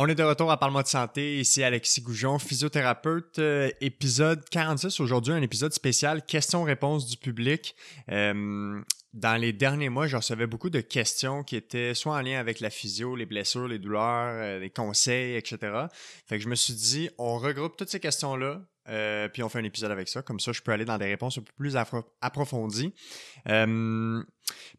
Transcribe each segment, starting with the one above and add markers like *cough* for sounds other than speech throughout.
On est de retour à Parle-moi de santé, ici Alexis Goujon, physiothérapeute, euh, épisode 46 aujourd'hui, un épisode spécial questions-réponses du public. Euh, dans les derniers mois, je recevais beaucoup de questions qui étaient soit en lien avec la physio, les blessures, les douleurs, euh, les conseils, etc. Fait que je me suis dit, on regroupe toutes ces questions-là, puis on fait un épisode avec ça. Comme ça, je peux aller dans des réponses un peu plus approfondies.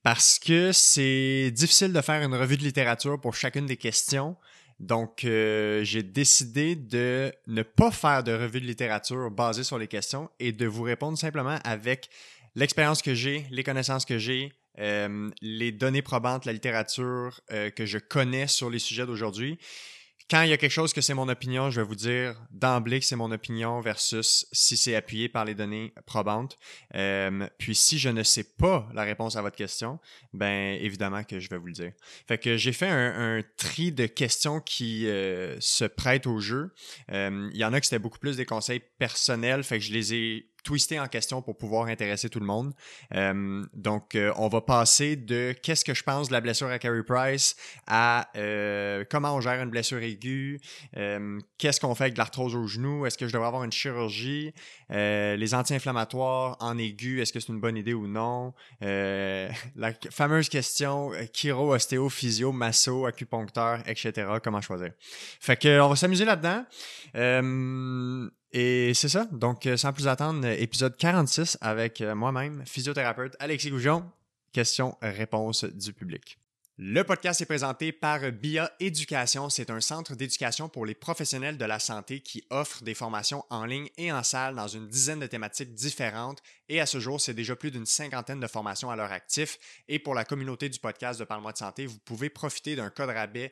Parce que c'est difficile de faire une revue de littérature pour chacune des questions. Donc, euh, j'ai décidé de ne pas faire de revue de littérature basée sur les questions et de vous répondre simplement avec l'expérience que j'ai, les connaissances que j'ai, euh, les données probantes, la littérature euh, que je connais sur les sujets d'aujourd'hui quand il y a quelque chose que c'est mon opinion, je vais vous dire d'emblée que c'est mon opinion versus si c'est appuyé par les données probantes. Euh, puis si je ne sais pas la réponse à votre question, ben évidemment que je vais vous le dire. Fait que j'ai fait un, tri de questions qui euh, se prêtent au jeu. Euh, il y en a qui c'était beaucoup plus des conseils personnels, fait que je les ai twisté en question pour pouvoir intéresser tout le monde. Euh, donc, euh, on va passer de qu'est-ce que je pense de la blessure à Carey Price à euh, comment on gère une blessure aiguë, qu'est-ce qu'on fait avec de l'arthrose au genou, est-ce que je devrais avoir une chirurgie, les anti-inflammatoires en aigu, est-ce que c'est une bonne idée ou non, *laughs* la fameuse question chiro, ostéo, physio, masso, acupuncteur, etc. Comment choisir. Fait que on va s'amuser là-dedans. Et c'est ça. Donc, euh, sans plus attendre, épisode 46 avec euh, moi-même, physiothérapeute Alexis Goujon. Questions-réponses du public. Le podcast est présenté par BIA Éducation. C'est un centre d'éducation pour les professionnels de la santé qui offre des formations en ligne et en salle dans une dizaine de thématiques différentes. Et à ce jour, c'est déjà plus d'une cinquantaine de formations à leur actif. Et pour la communauté du podcast de Parle-moi de santé, vous pouvez profiter d'un code rabais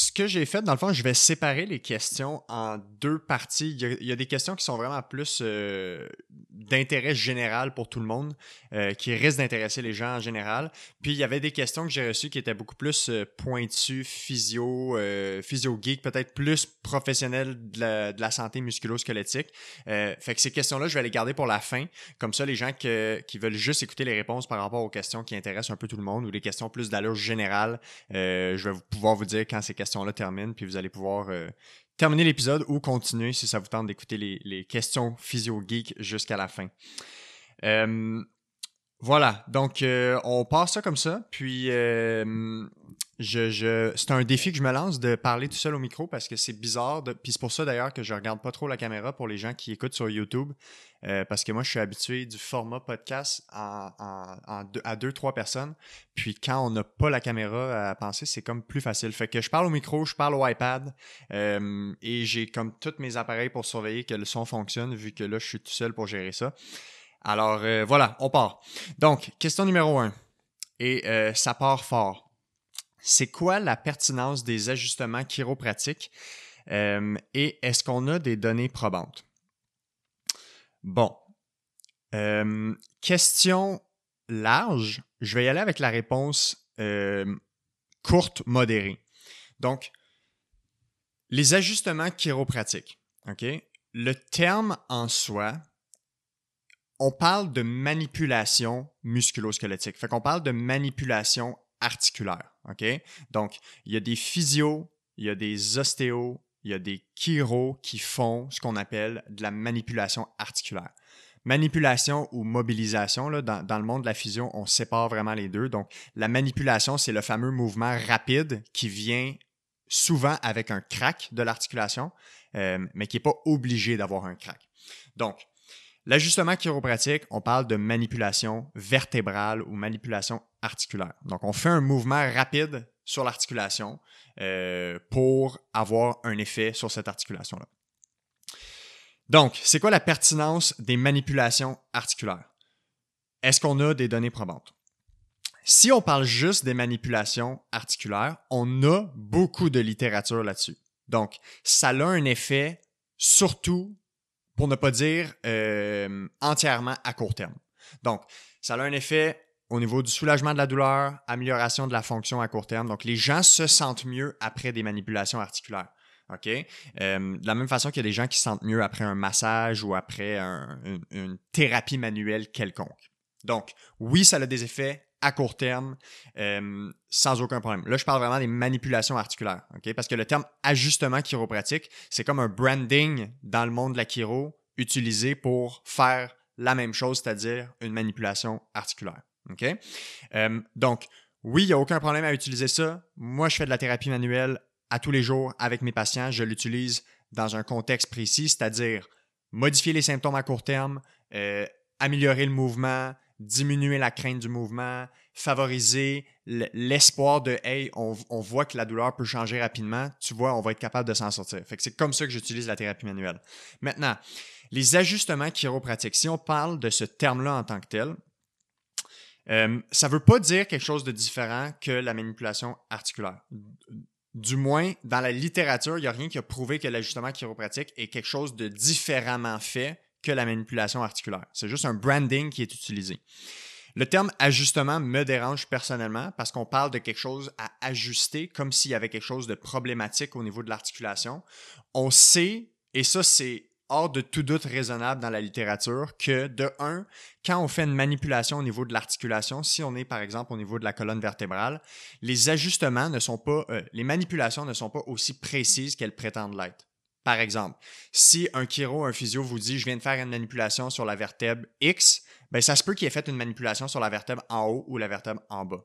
ce que j'ai fait, dans le fond, je vais séparer les questions en deux parties. Il y a, des questions qui sont vraiment plus euh, d'intérêt général pour tout le monde, euh, qui risquent d'intéresser les gens en général. Puis il y avait des questions que j'ai reçues qui étaient beaucoup plus euh, pointues, physio, physio geek, peut-être plus professionnelles de la, santé musculo-squelettique. fait que ces questions-là, je vais les garder pour la fin. Comme ça, les gens qui veulent juste écouter les réponses par rapport aux questions qui intéressent un peu tout le monde ou les questions plus d'allure générale, je vais pouvoir vous dire quand ces questions-là terminent, puis vous allez pouvoir terminer l'épisode ou continuer si ça vous tente d'écouter les, questions physio-geek jusqu'à la fin. Euh, voilà, donc euh, on passe ça comme ça. Puis je, c'est un défi que je me lance de parler tout seul au micro parce que c'est bizarre. Puis c'est pour ça d'ailleurs que je regarde pas trop la caméra pour les gens qui écoutent sur YouTube. Euh, parce que moi, je suis habitué du format podcast à deux, trois personnes. Puis quand on n'a pas la caméra à penser, c'est comme plus facile. Fait que je parle au micro, je parle au iPad euh, et j'ai comme tous mes appareils pour surveiller que le son fonctionne vu que là, je suis tout seul pour gérer ça. Alors euh, voilà, on part. Donc, question numéro un. Et ça part fort c'est quoi la pertinence des ajustements chiropratiques euh, et est-ce qu'on a des données probantes? Bon. Euh, question large, je vais y aller avec la réponse euh, courte, modérée. Donc, les ajustements chiropratiques. OK? Le terme en soi, on parle de manipulation musculo-squelettique. Fait qu'on parle de manipulation articulaire. OK? Donc, il y a des physios, il y a des ostéos, il y a des chiro qui font ce qu'on appelle de la manipulation articulaire. Manipulation ou mobilisation, dans, le monde de la physio, on sépare vraiment les deux. Donc, la manipulation, c'est le fameux mouvement rapide qui vient souvent avec un crack de l'articulation, euh, mais qui n'est pas obligé d'avoir un crack. Donc, L'ajustement chiropratique, on parle de manipulation vertébrale ou manipulation Donc, on fait un mouvement rapide sur l'articulation euh, pour avoir un effet sur cette articulation-là. Donc, c'est quoi la pertinence des manipulations articulaires? Est-ce qu'on a des données probantes? Si on parle juste des manipulations articulaires, on a beaucoup de littérature là-dessus. Donc, ça a un effet surtout, pour ne pas dire euh, entièrement à court terme. Donc, ça a un effet au niveau du soulagement de la douleur, amélioration de la fonction à court terme. Donc, les gens se sentent mieux après des manipulations articulaires. OK? Euh, de la même façon qu'il y a des gens qui se sentent mieux après un massage ou après une, thérapie manuelle quelconque. Donc, oui, ça a des effets à court terme euh, sans aucun problème. Là, je parle vraiment des manipulations articulaires, OK? Parce que le terme ajustement chiropratique, c'est comme un branding dans le monde de la chiro utilisé pour faire la même chose, c'est-à-dire une manipulation articulaire. Euh, donc, oui, il n'y a aucun problème à utiliser ça. Moi, je fais de la thérapie manuelle à tous les jours avec mes patients. Je l'utilise dans un contexte précis, c'est-à-dire modifier les symptômes à court terme, euh, améliorer le mouvement, diminuer la crainte du mouvement, favoriser l'espoir de Hey, on, voit que la douleur peut changer rapidement, tu vois, on va être capable de s'en sortir. Fait que c'est comme ça que j'utilise la thérapie manuelle. Maintenant, les ajustements chiropratiques, si on parle de ce terme-là en tant que tel, euh, ça ne veut pas dire quelque chose de différent que la manipulation articulaire. Du moins, dans la littérature, il n'y a rien qui a prouvé que l'ajustement chiropratique est quelque chose de différemment fait que la manipulation articulaire. C'est juste un branding qui est utilisé. Le terme ajustement me dérange personnellement parce qu'on parle de quelque chose à ajuster comme s'il y avait quelque chose de problématique au niveau de l'articulation. On sait, et ça c'est hors de tout doute raisonnable dans la littérature que, de un, quand on fait une manipulation au niveau de l'articulation, si on est par exemple au niveau de la colonne vertébrale, les ajustements ne sont pas, euh, les manipulations ne sont pas aussi précises qu'elles prétendent l'être. Par exemple, si un chiro, un physio vous dit je viens de faire une manipulation sur la vertèbre X, ben ça se peut qu'il ait fait une manipulation sur la vertèbre en haut ou la vertèbre en bas.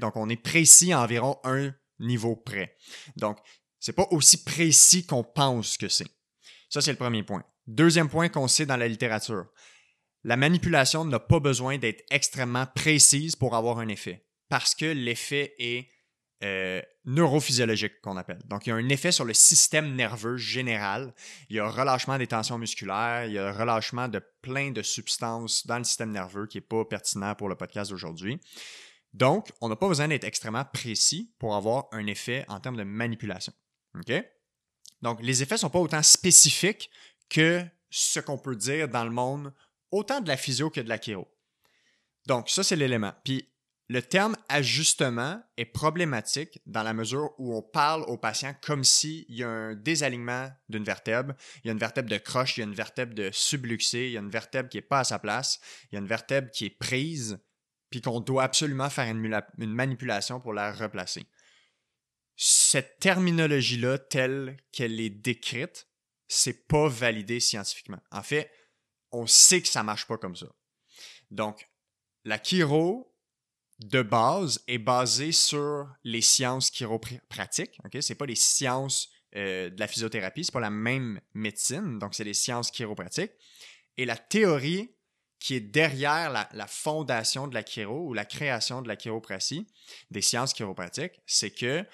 Donc on est précis à environ un niveau près. Donc c'est pas aussi précis qu'on pense que c'est. Ça, c'est le premier point. Deuxième point qu'on sait dans la littérature. La manipulation n'a pas besoin d'être extrêmement précise pour avoir un effet, parce que l'effet est euh, neurophysiologique qu'on appelle. Donc, il y a un effet sur le système nerveux général. Il y a un relâchement des tensions musculaires, il y a un relâchement de plein de substances dans le système nerveux qui n'est pas pertinent pour le podcast d'aujourd'hui. Donc, on n'a pas besoin d'être extrêmement précis pour avoir un effet en termes de manipulation. OK? Donc, les effets ne sont pas autant spécifiques que ce qu'on peut dire dans le monde, autant de la physio que de la chiro. Donc, ça, c'est l'élément. Puis, le terme ajustement est problématique dans la mesure où on parle aux patients comme s'il y a un désalignement d'une vertèbre. Il y a une vertèbre de croche, il y a une vertèbre de subluxée, il y a une vertèbre qui n'est pas à sa place, il y a une vertèbre qui est prise, puis qu'on doit absolument faire une manipulation pour la replacer cette terminologie-là, telle qu'elle est décrite, c'est pas validé scientifiquement. En fait, on sait que ça marche pas comme ça. Donc, la chiro de base est basée sur les sciences chiropratiques. Ce C'est pas les sciences euh, de la physiothérapie, c'est pas la même médecine. Donc, c'est les sciences chiropratiques. Et la théorie qui est derrière la, la, fondation de la chiro ou la création de la chiropratie, des sciences chiropratiques, c'est que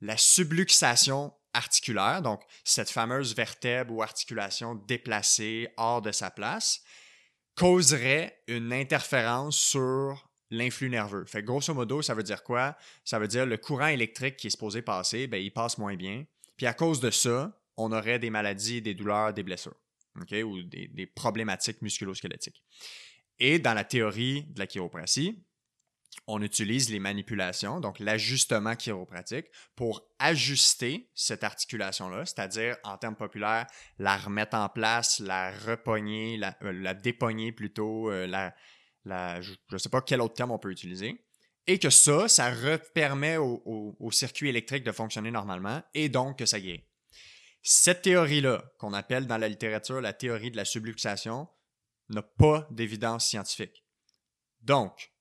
la subluxation articulaire, donc cette fameuse vertèbre ou articulation déplacée hors de sa place, causerait une interférence sur l'influx nerveux. Fait grosso modo, ça veut dire quoi? Ça veut dire le courant électrique qui est supposé passer, ben, il passe moins bien. Puis à cause de ça, on aurait des maladies, des douleurs, des blessures, ou des, des problématiques musculo-squelettiques. Et dans la théorie de la chiropratie, on utilise les manipulations, donc l'ajustement chiropratique, pour ajuster cette articulation-là, c'est-à-dire, en termes populaires, la remettre en place, la repogner, la, euh, dépogner plutôt, euh, je ne sais pas quel autre terme on peut utiliser, et que ça, ça permet au, au, circuit électrique de fonctionner normalement, et donc que ça guérit. Cette théorie-là, qu'on appelle dans la littérature la théorie de la subluxation, n'a pas d'évidence scientifique. Donc,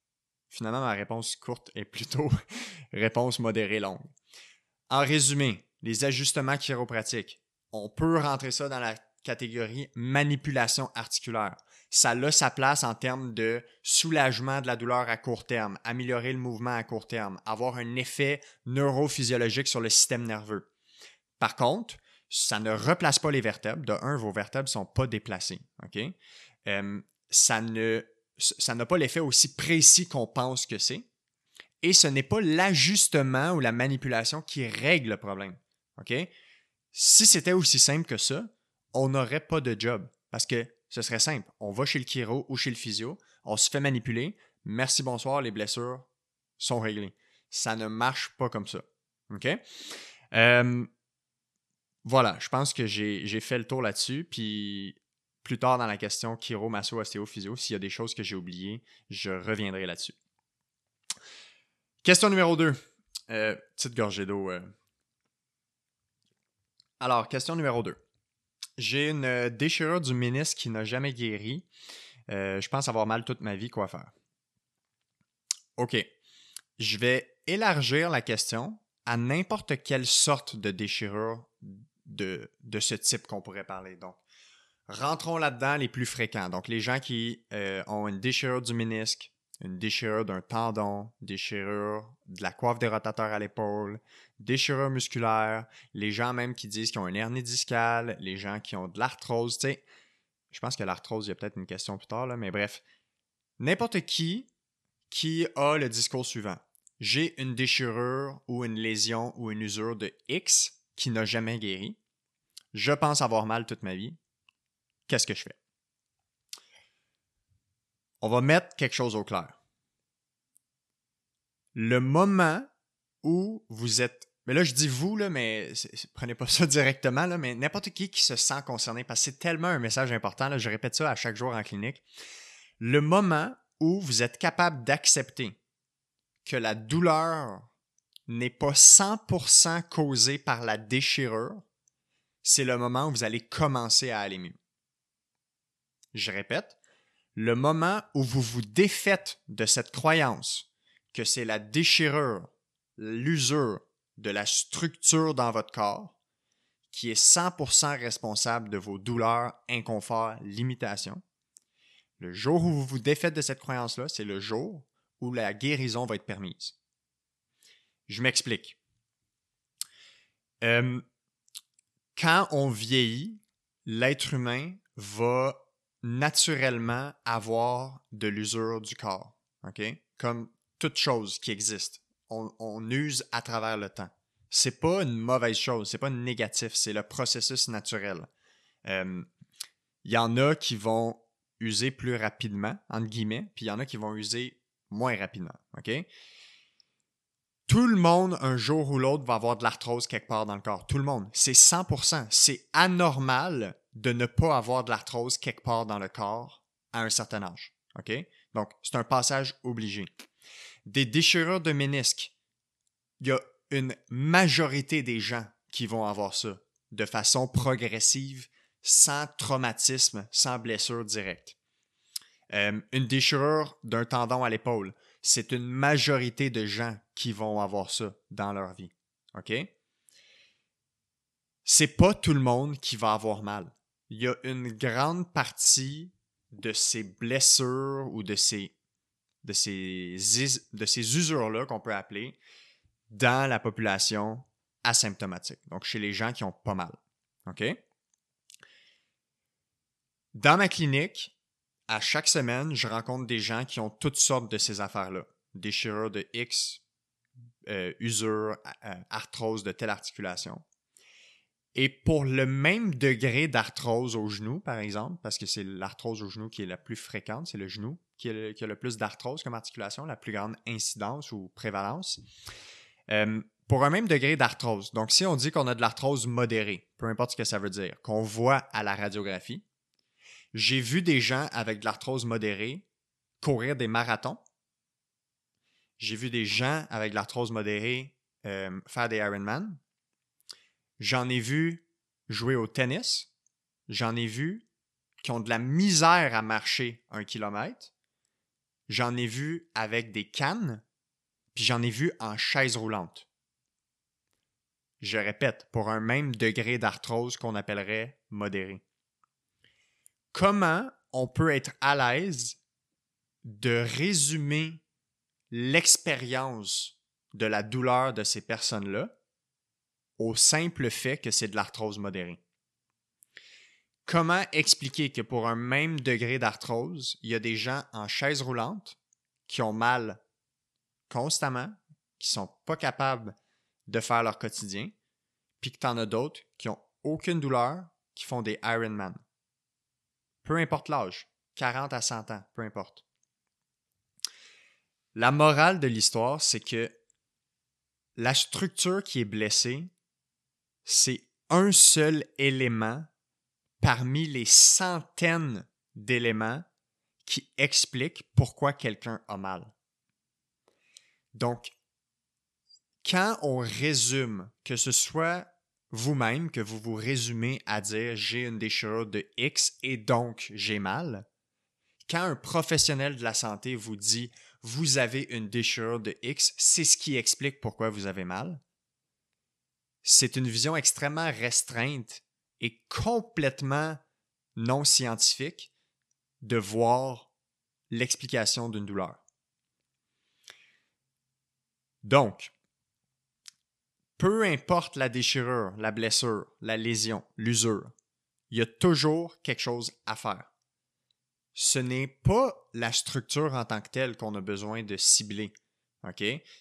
Finalement, ma réponse courte est plutôt *laughs* réponse modérée longue. En résumé, les ajustements chiropratiques, on peut rentrer ça dans la catégorie manipulation articulaire. Ça a sa place en termes de soulagement de la douleur à court terme, améliorer le mouvement à court terme, avoir un effet neurophysiologique sur le système nerveux. Par contre, ça ne replace pas les vertèbres. De un, vos vertèbres ne sont pas déplacées. Euh, ça ne ça n'a pas l'effet aussi précis qu'on pense que c'est. Et ce n'est pas l'ajustement ou la manipulation qui règle le problème. OK? Si c'était aussi simple que ça, on n'aurait pas de job. Parce que ce serait simple. On va chez le chiro ou chez le physio, on se fait manipuler. Merci, bonsoir, les blessures sont réglées. Ça ne marche pas comme ça. OK? Euh, voilà, je pense que j'ai fait le tour là-dessus. Puis plus tard dans la question chiro, masso, ostéo, physio, s'il y a des choses que j'ai oubliées, je reviendrai là-dessus. Question numéro 2. Euh, petite gorgée d'eau. Euh. Alors, question numéro 2. J'ai une euh, déchirure du ménisque qui n'a jamais guéri. je pense avoir mal toute ma vie. Quoi faire? OK. Je vais élargir la question à n'importe quelle sorte de déchirure de, de ce type qu'on pourrait parler. Donc, rentrons là-dedans les plus fréquents. Donc, les gens qui ont une déchirure du ménisque, une déchirure d'un tendon, déchirure de la coiffe des rotateurs à l'épaule, déchirure musculaire, les gens même qui disent qu'ils ont une hernie discale, les gens qui ont de l'arthrose, tu sais. Je pense que l'arthrose, il y a peut-être une question plus tard, mais bref. N'importe qui qui a le discours suivant. J'ai une déchirure ou une lésion ou une usure de X qui n'a jamais guéri. Je pense avoir mal toute ma vie. Qu'est-ce que je fais? on va mettre quelque chose au clair. Le moment où vous êtes mais là, je dis vous, là, mais prenez pas *laughs* ça directement, là, mais n'importe qui qui se sent concerné, parce que c'est tellement un message important, là, je répète ça à chaque jour en clinique. Le moment où vous êtes capable d'accepter que la douleur n'est pas 100% causée par la déchirure, c'est le moment où vous allez commencer à aller mieux. Je répète, le moment où vous vous défaites de cette croyance que c'est la déchirure, l'usure de la structure dans votre corps qui est 100% responsable de vos douleurs, inconforts, limitations, le jour où vous vous défaites de cette croyance-là, c'est le jour où la guérison va être permise. Je m'explique. Euh, quand on vieillit, l'être humain va naturellement avoir de l'usure du corps. Comme toute chose qui existe. On, use à travers le temps. C'est pas une mauvaise chose, c'est pas négatif, c'est le processus naturel. Il euh, y en a qui vont user plus rapidement, entre guillemets, puis il y en a qui vont user moins rapidement. Tout le monde, un jour ou l'autre, va avoir de l'arthrose quelque part dans le corps. Tout le monde. C'est 100%. C'est anormal de ne pas avoir de l'arthrose quelque part dans le corps à un certain âge. OK? Donc, c'est un passage obligé. Des déchirures de ménisques, il y a une majorité des gens qui vont avoir ça de façon progressive, sans traumatisme, sans blessure directe. Euh, une déchirure d'un tendon à l'épaule, c'est une majorité de gens qui vont avoir ça dans leur vie. OK? C'est pas tout le monde qui va avoir mal il y a une grande partie de ces blessures ou de ces, de usures-là qu'on peut appeler dans la population asymptomatique, donc chez les gens qui ont pas mal. OK? Dans ma clinique, à chaque semaine, je rencontre des gens qui ont toutes sortes de ces affaires-là. Déchirure de X, euh, usure, arthrose de telle articulation. Et pour le même degré d'arthrose au genou, par exemple, parce que c'est l'arthrose au genou qui est la plus fréquente, c'est le genou qui, a le plus d'arthrose comme articulation, la plus grande incidence ou prévalence. Euh, pour un même degré d'arthrose, donc si on dit qu'on a de l'arthrose modérée, peu importe ce que ça veut dire, qu'on voit à la radiographie, j'ai vu des gens avec de l'arthrose modérée courir des marathons. J'ai vu des gens avec de l'arthrose modérée euh, faire des Ironman. J'en ai vu jouer au tennis. J'en ai vu qui ont de la misère à marcher un kilomètre. J'en ai vu avec des cannes. Puis j'en ai vu en chaise roulante. Je répète, pour un même degré d'arthrose qu'on appellerait modéré. Comment on peut être à l'aise de résumer l'expérience de la douleur de ces personnes-là au simple fait que c'est de l'arthrose modérée? Comment expliquer que pour un même degré d'arthrose, il y a des gens en chaise roulante qui ont mal constamment, qui sont pas capables de faire leur quotidien, puis que tu en as d'autres qui ont aucune douleur qui font des Ironman? Peu importe l'âge, 40 à 100 ans, peu importe. La morale de l'histoire, c'est que la structure qui est blessée, c'est un seul élément parmi les centaines d'éléments qui expliquent pourquoi quelqu'un a mal. Donc, quand on résume, que ce soit vous-même, que vous vous résumez à dire j'ai une déchirure de X et donc j'ai mal, quand un professionnel de la santé vous dit vous avez une déchirure de X, c'est ce qui explique pourquoi vous avez mal, c'est une vision extrêmement restreinte et complètement non scientifique de voir l'explication d'une douleur. Donc, peu importe la déchirure, la blessure, la lésion, l'usure, il y a toujours quelque chose à faire. Ce n'est pas la structure en tant que telle qu'on a besoin de cibler.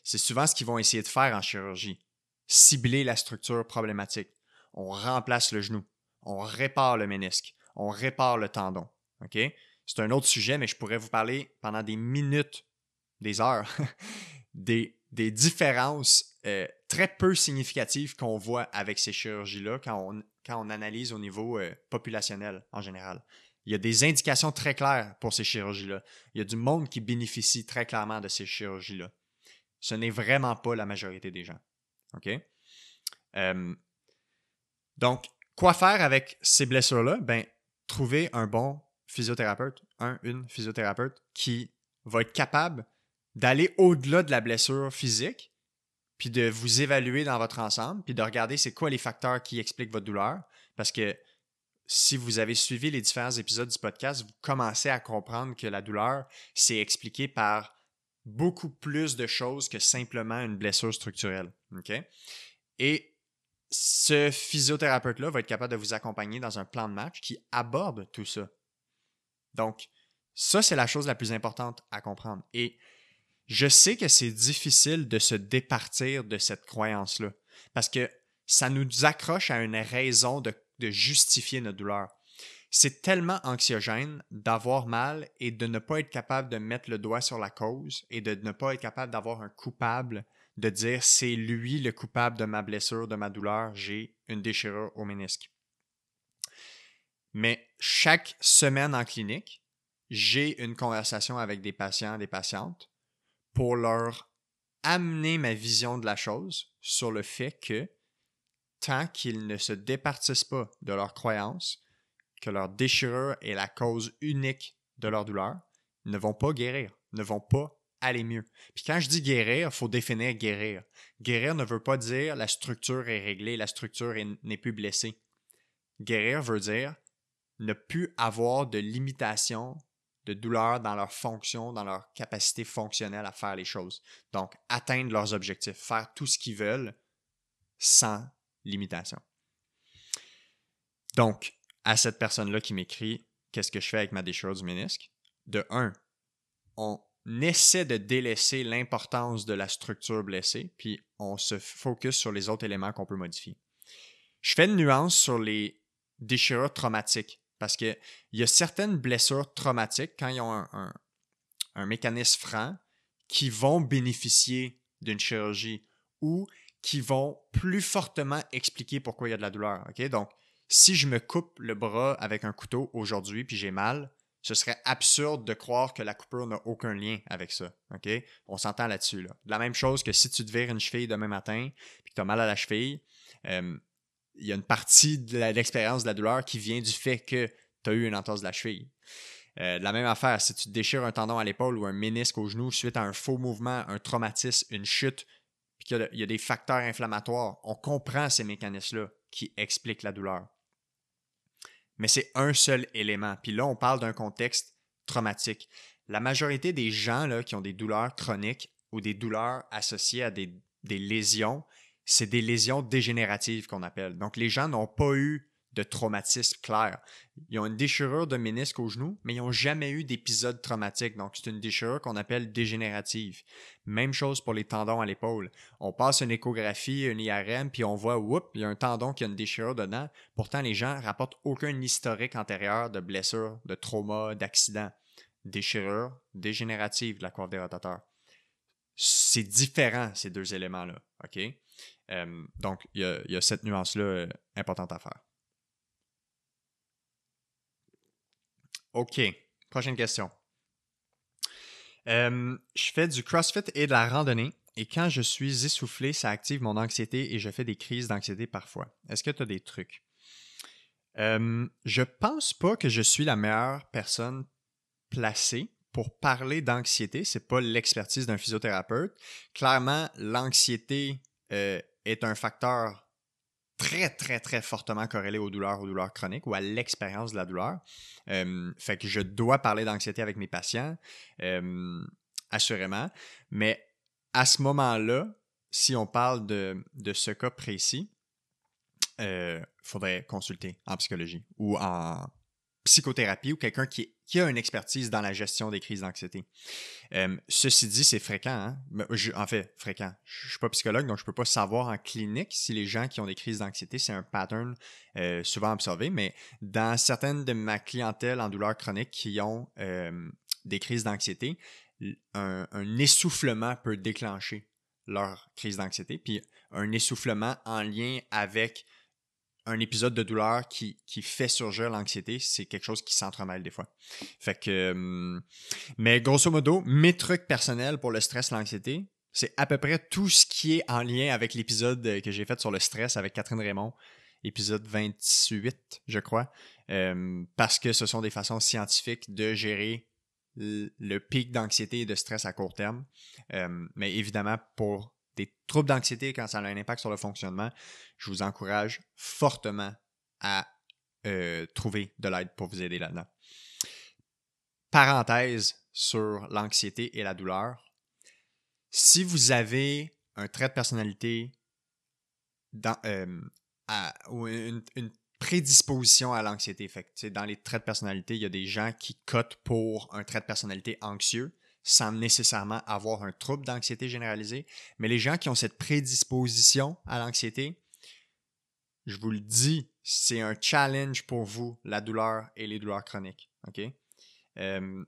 C'est souvent ce qu'ils vont essayer de faire en chirurgie. Cibler la structure problématique. On remplace le genou. On répare le ménisque. On répare le tendon. C'est un autre sujet, mais je pourrais vous parler pendant des minutes, des heures, *laughs* des, des différences euh, très peu significatives qu'on voit avec ces chirurgies-là quand on, quand on analyse au niveau euh, populationnel en général. Il y a des indications très claires pour ces chirurgies-là. Il y a du monde qui bénéficie très clairement de ces chirurgies-là. Ce n'est vraiment pas la majorité des gens. OK? Euh, donc, quoi faire avec ces blessures-là? Ben, trouver un bon physiothérapeute, un, une physiothérapeute qui va être capable d'aller au-delà de la blessure physique, puis de vous évaluer dans votre ensemble, puis de regarder c'est quoi les facteurs qui expliquent votre douleur. Parce que si vous avez suivi les différents épisodes du podcast, vous commencez à comprendre que la douleur, c'est expliqué par beaucoup plus de choses que simplement une blessure structurelle. Et ce physiothérapeute-là va être capable de vous accompagner dans un plan de match qui aborde tout ça. Donc, ça, c'est la chose la plus importante à comprendre. Et je sais que c'est difficile de se départir de cette croyance-là parce que ça nous accroche à une raison de, justifier notre douleur. C'est tellement anxiogène d'avoir mal et de ne pas être capable de mettre le doigt sur la cause et de ne pas être capable d'avoir un coupable, de dire c'est lui le coupable de ma blessure, de ma douleur, j'ai une déchirure au ménisque. Mais chaque semaine en clinique, j'ai une conversation avec des patients, des patientes, pour leur amener ma vision de la chose sur le fait que tant qu'ils ne se départissent pas de leur croyance, que leur déchirure est la cause unique de leur douleur, ils ne vont pas guérir, ne vont pas aller mieux. Puis quand je dis guérir, il faut définir guérir. Guérir ne veut pas dire la structure est réglée, la structure n'est plus blessée. Guérir veut dire ne plus avoir de limitation de douleur dans leur fonction, dans leur capacité fonctionnelle à faire les choses. Donc, atteindre leurs objectifs, faire tout ce qu'ils veulent sans limitation. Donc, à cette personne-là qui m'écrit Qu'est-ce que je fais avec ma déchirure du ménisque? De un, on essaie de délaisser l'importance de la structure blessée, puis on se focus sur les autres éléments qu'on peut modifier. Je fais une nuance sur les déchirures traumatiques. Parce qu'il y a certaines blessures traumatiques, quand ils ont un, mécanisme franc, qui vont bénéficier d'une chirurgie ou qui vont plus fortement expliquer pourquoi il y a de la douleur. Donc, si je me coupe le bras avec un couteau aujourd'hui puis j'ai mal, ce serait absurde de croire que la coupure n'a aucun lien avec ça. On s'entend là-dessus. La même chose que si tu te vires une cheville demain matin puis que tu as mal à la cheville, euh, il y a une partie de l'expérience de la douleur qui vient du fait que tu as eu une entorse de la cheville. Euh, la même affaire, si tu te déchires un tendon à l'épaule ou un ménisque au genou suite à un faux mouvement, un traumatisme, une chute, puis qu'il y, a des facteurs inflammatoires, on comprend ces mécanismes-là qui expliquent la douleur. Mais c'est un seul élément. Puis là, on parle d'un contexte traumatique. La majorité des gens qui ont des douleurs chroniques ou des douleurs associées à des lésions, c'est des lésions dégénératives qu'on appelle. Donc, les gens n'ont pas eu de traumatisme clair. Ils ont une déchirure de ménisque au genou, mais ils n'ont jamais eu d'épisode traumatique. Donc, c'est une déchirure qu'on appelle dégénérative. Même chose pour les tendons à l'épaule. On passe une échographie, une IRM, puis on voit, oups, il y a un tendon qui a une déchirure dedans. Pourtant, les gens rapportent aucun historique antérieur de blessure, de trauma, d'accident. Déchirure dégénérative de la coiffe des rotateurs. C'est différent, ces deux éléments-là. OK? Donc, il y, a, cette nuance-là euh, importante à faire. OK. Prochaine question. Je fais du CrossFit et de la randonnée. Et quand je suis essoufflé, ça active mon anxiété et je fais des crises d'anxiété parfois. Est-ce que tu as des trucs? Je pense pas que je suis la meilleure personne placée pour parler d'anxiété. C'est pas l'expertise d'un physiothérapeute. Clairement, l'anxiété euh, est un facteur très, très, très fortement corrélé aux douleurs, aux douleurs chroniques ou à l'expérience de la douleur. Euh, fait que je dois parler d'anxiété avec mes patients, euh, assurément. Mais à ce moment-là, si on parle de, de ce cas précis, il euh, faudrait consulter en psychologie ou en psychothérapie ou quelqu'un qui, a une expertise dans la gestion des crises d'anxiété. Euh, ceci dit, c'est fréquent. Hein? en fait, fréquent. Je ne suis pas psychologue, donc je ne peux pas savoir en clinique si les gens qui ont des crises d'anxiété, c'est un pattern euh, souvent observé, mais dans certaines de ma clientèle en douleur chronique qui ont euh, des crises d'anxiété, un essoufflement peut déclencher leur crise d'anxiété, puis un essoufflement en lien avec un épisode de douleur qui, qui fait surgir l'anxiété, c'est quelque chose qui s'entremêle des fois. Fait que, hum, mais grosso modo, mes trucs personnels pour le stress, l'anxiété, c'est à peu près tout ce qui est en lien avec l'épisode que j'ai fait sur le stress avec Catherine Raymond, épisode 28, je crois, hum, parce que ce sont des façons scientifiques de gérer le pic d'anxiété et de stress à court terme. Hum, mais évidemment, pour des troubles d'anxiété quand ça a un impact sur le fonctionnement, je vous encourage fortement à euh, trouver de l'aide pour vous aider là-dedans. Parenthèse sur l'anxiété et la douleur. Si vous avez un trait de personnalité euh, ou une, prédisposition à l'anxiété, dans les traits de personnalité, il y a des gens qui cotent pour un trait de personnalité anxieux sans nécessairement avoir un trouble d'anxiété généralisée. Mais les gens qui ont cette prédisposition à l'anxiété, je vous le dis, c'est un challenge pour vous, la douleur et les douleurs chroniques. Euh,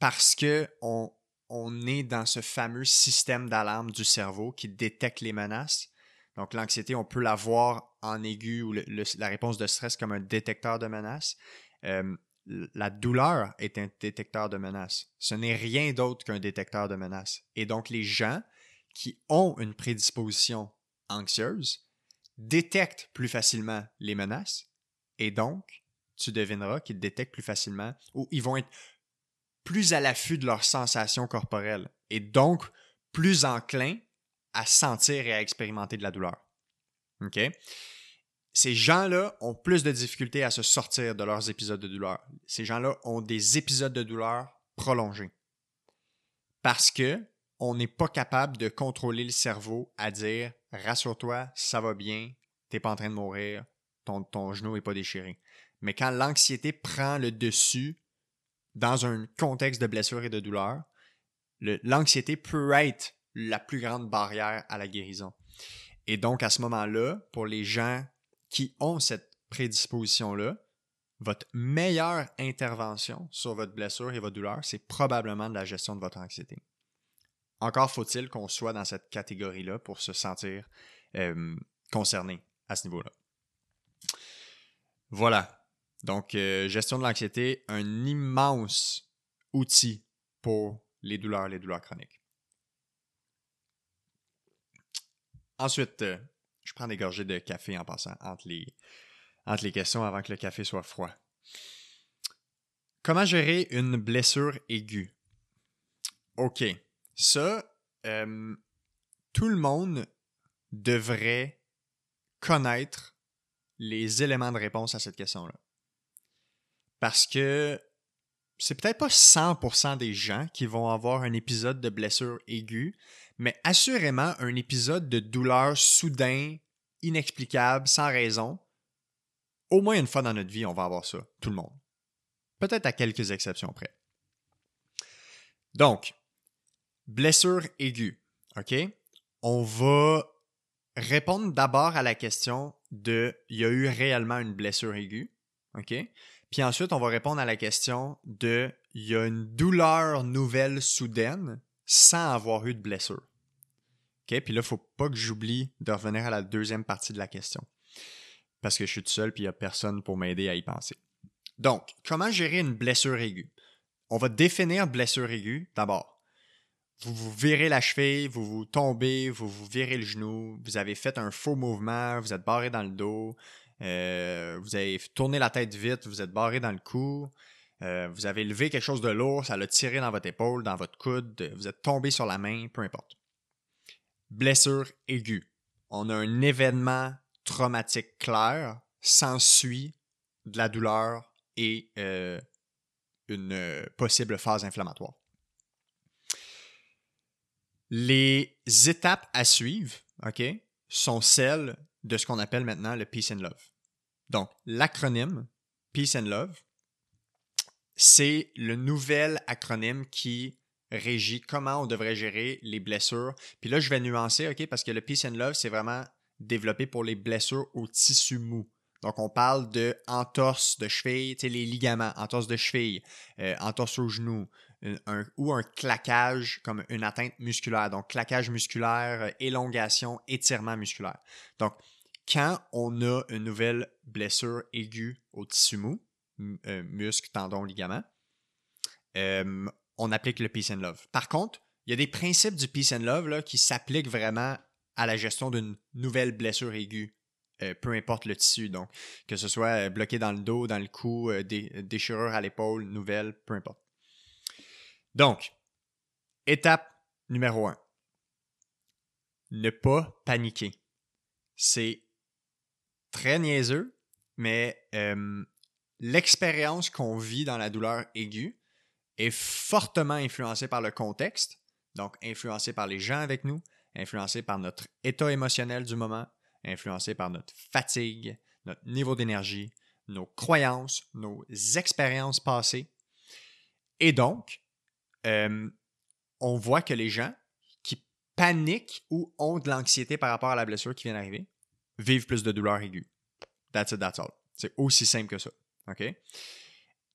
parce que on, on est dans ce fameux système d'alarme du cerveau qui détecte les menaces. Donc, l'anxiété, on peut la voir en aigu ou la réponse de stress comme un détecteur de menaces. Euh, la douleur est un détecteur de menaces. Ce n'est rien d'autre qu'un détecteur de menaces. Et donc, les gens qui ont une prédisposition anxieuse détectent plus facilement les menaces et donc, tu devineras qu'ils détectent plus facilement ou ils vont être plus à l'affût de leurs sensations corporelles et donc plus enclins à sentir et à expérimenter de la douleur. OK? Ces gens-là ont plus de difficultés à se sortir de leurs épisodes de douleur. Ces gens-là ont des épisodes de douleur prolongés. Parce que on n'est pas capable de contrôler le cerveau à dire rassure-toi, ça va bien, t'es pas en train de mourir, ton, ton genou n'est pas déchiré. Mais quand l'anxiété prend le dessus dans un contexte de blessure et de douleur, l'anxiété peut être la plus grande barrière à la guérison. Et donc, à ce moment-là, pour les gens qui ont cette prédisposition-là, votre meilleure intervention sur votre blessure et votre douleur, c'est probablement de la gestion de votre anxiété. Encore faut-il qu'on soit dans cette catégorie-là pour se sentir euh, concerné à ce niveau-là. Voilà. Donc, euh, gestion de l'anxiété, un immense outil pour les douleurs, les douleurs chroniques. Ensuite, euh, je prends des gorgées de café en passant entre les, entre les questions avant que le café soit froid. Comment gérer une blessure aiguë? OK. Ça, euh, tout le monde devrait connaître les éléments de réponse à cette question-là. Parce que c'est peut-être pas 100% des gens qui vont avoir un épisode de blessure aiguë, mais assurément un épisode de douleur soudain, inexplicable, sans raison, Au moins une fois dans notre vie, on va avoir ça, tout le monde. Peut-être à quelques exceptions près. Donc, blessure aiguë, OK? On va répondre d'abord à la question de il y a eu réellement une blessure aiguë, OK? Puis ensuite, on va répondre à la question de il y a une douleur nouvelle soudaine sans avoir eu de blessure. Puis là, il ne faut pas que j'oublie de revenir à la deuxième partie de la question. Parce que je suis tout seul puis il n'y a personne pour m'aider à y penser. Donc, comment gérer une blessure aiguë? On va définir blessure aiguë d'abord. Vous vous virez la cheville, vous vous tombez, vous vous virez le genou, vous avez fait un faux mouvement, vous êtes barré dans le dos, euh, vous avez tourné la tête vite, vous êtes barré dans le cou, euh, vous avez levé quelque chose de lourd, ça l'a tiré dans votre épaule, dans votre coude, vous êtes tombé sur la main, peu importe. Blessure aiguë. On a un événement traumatique clair, s'ensuit de la douleur et euh, une possible phase inflammatoire. Les étapes à suivre, OK, sont celles de ce qu'on appelle maintenant le Peace and Love. Donc, l'acronyme Peace and Love, c'est le nouvel acronyme qui régit comment on devrait gérer les blessures. Puis là, je vais nuancer, OK, parce que le Peace and Love, c'est vraiment développé pour les blessures au tissu mou. Donc, on parle de entorse de cheville, tu sais, les ligaments, entorse de cheville, euh, entorse au genou, ou un claquage comme une atteinte musculaire. Donc, claquage musculaire, euh, élongation, étirement musculaire. Donc, quand on a une nouvelle blessure aiguë au tissu mou, euh, muscle, tendon, ligament, on applique le Peace and Love. Par contre, il y a des principes du Peace and Love là, qui s'appliquent vraiment à la gestion d'une nouvelle blessure aiguë, euh, peu importe le tissu. Donc, que ce soit euh, bloqué dans le dos, dans le cou, euh, déchirure à l'épaule, nouvelle, peu importe. Donc, étape numéro un. Ne pas paniquer. C'est très niaiseux, mais l'expérience qu'on vit dans la douleur aiguë est fortement influencée par le contexte, donc influencée par les gens avec nous, influencé par notre état émotionnel du moment, influencé par notre fatigue, notre niveau d'énergie, nos croyances, nos expériences passées. Et donc, euh, on voit que les gens qui paniquent ou ont de l'anxiété par rapport à la blessure qui vient d'arriver vivent plus de douleurs aiguës. That's it, that's all. C'est aussi simple que ça. OK?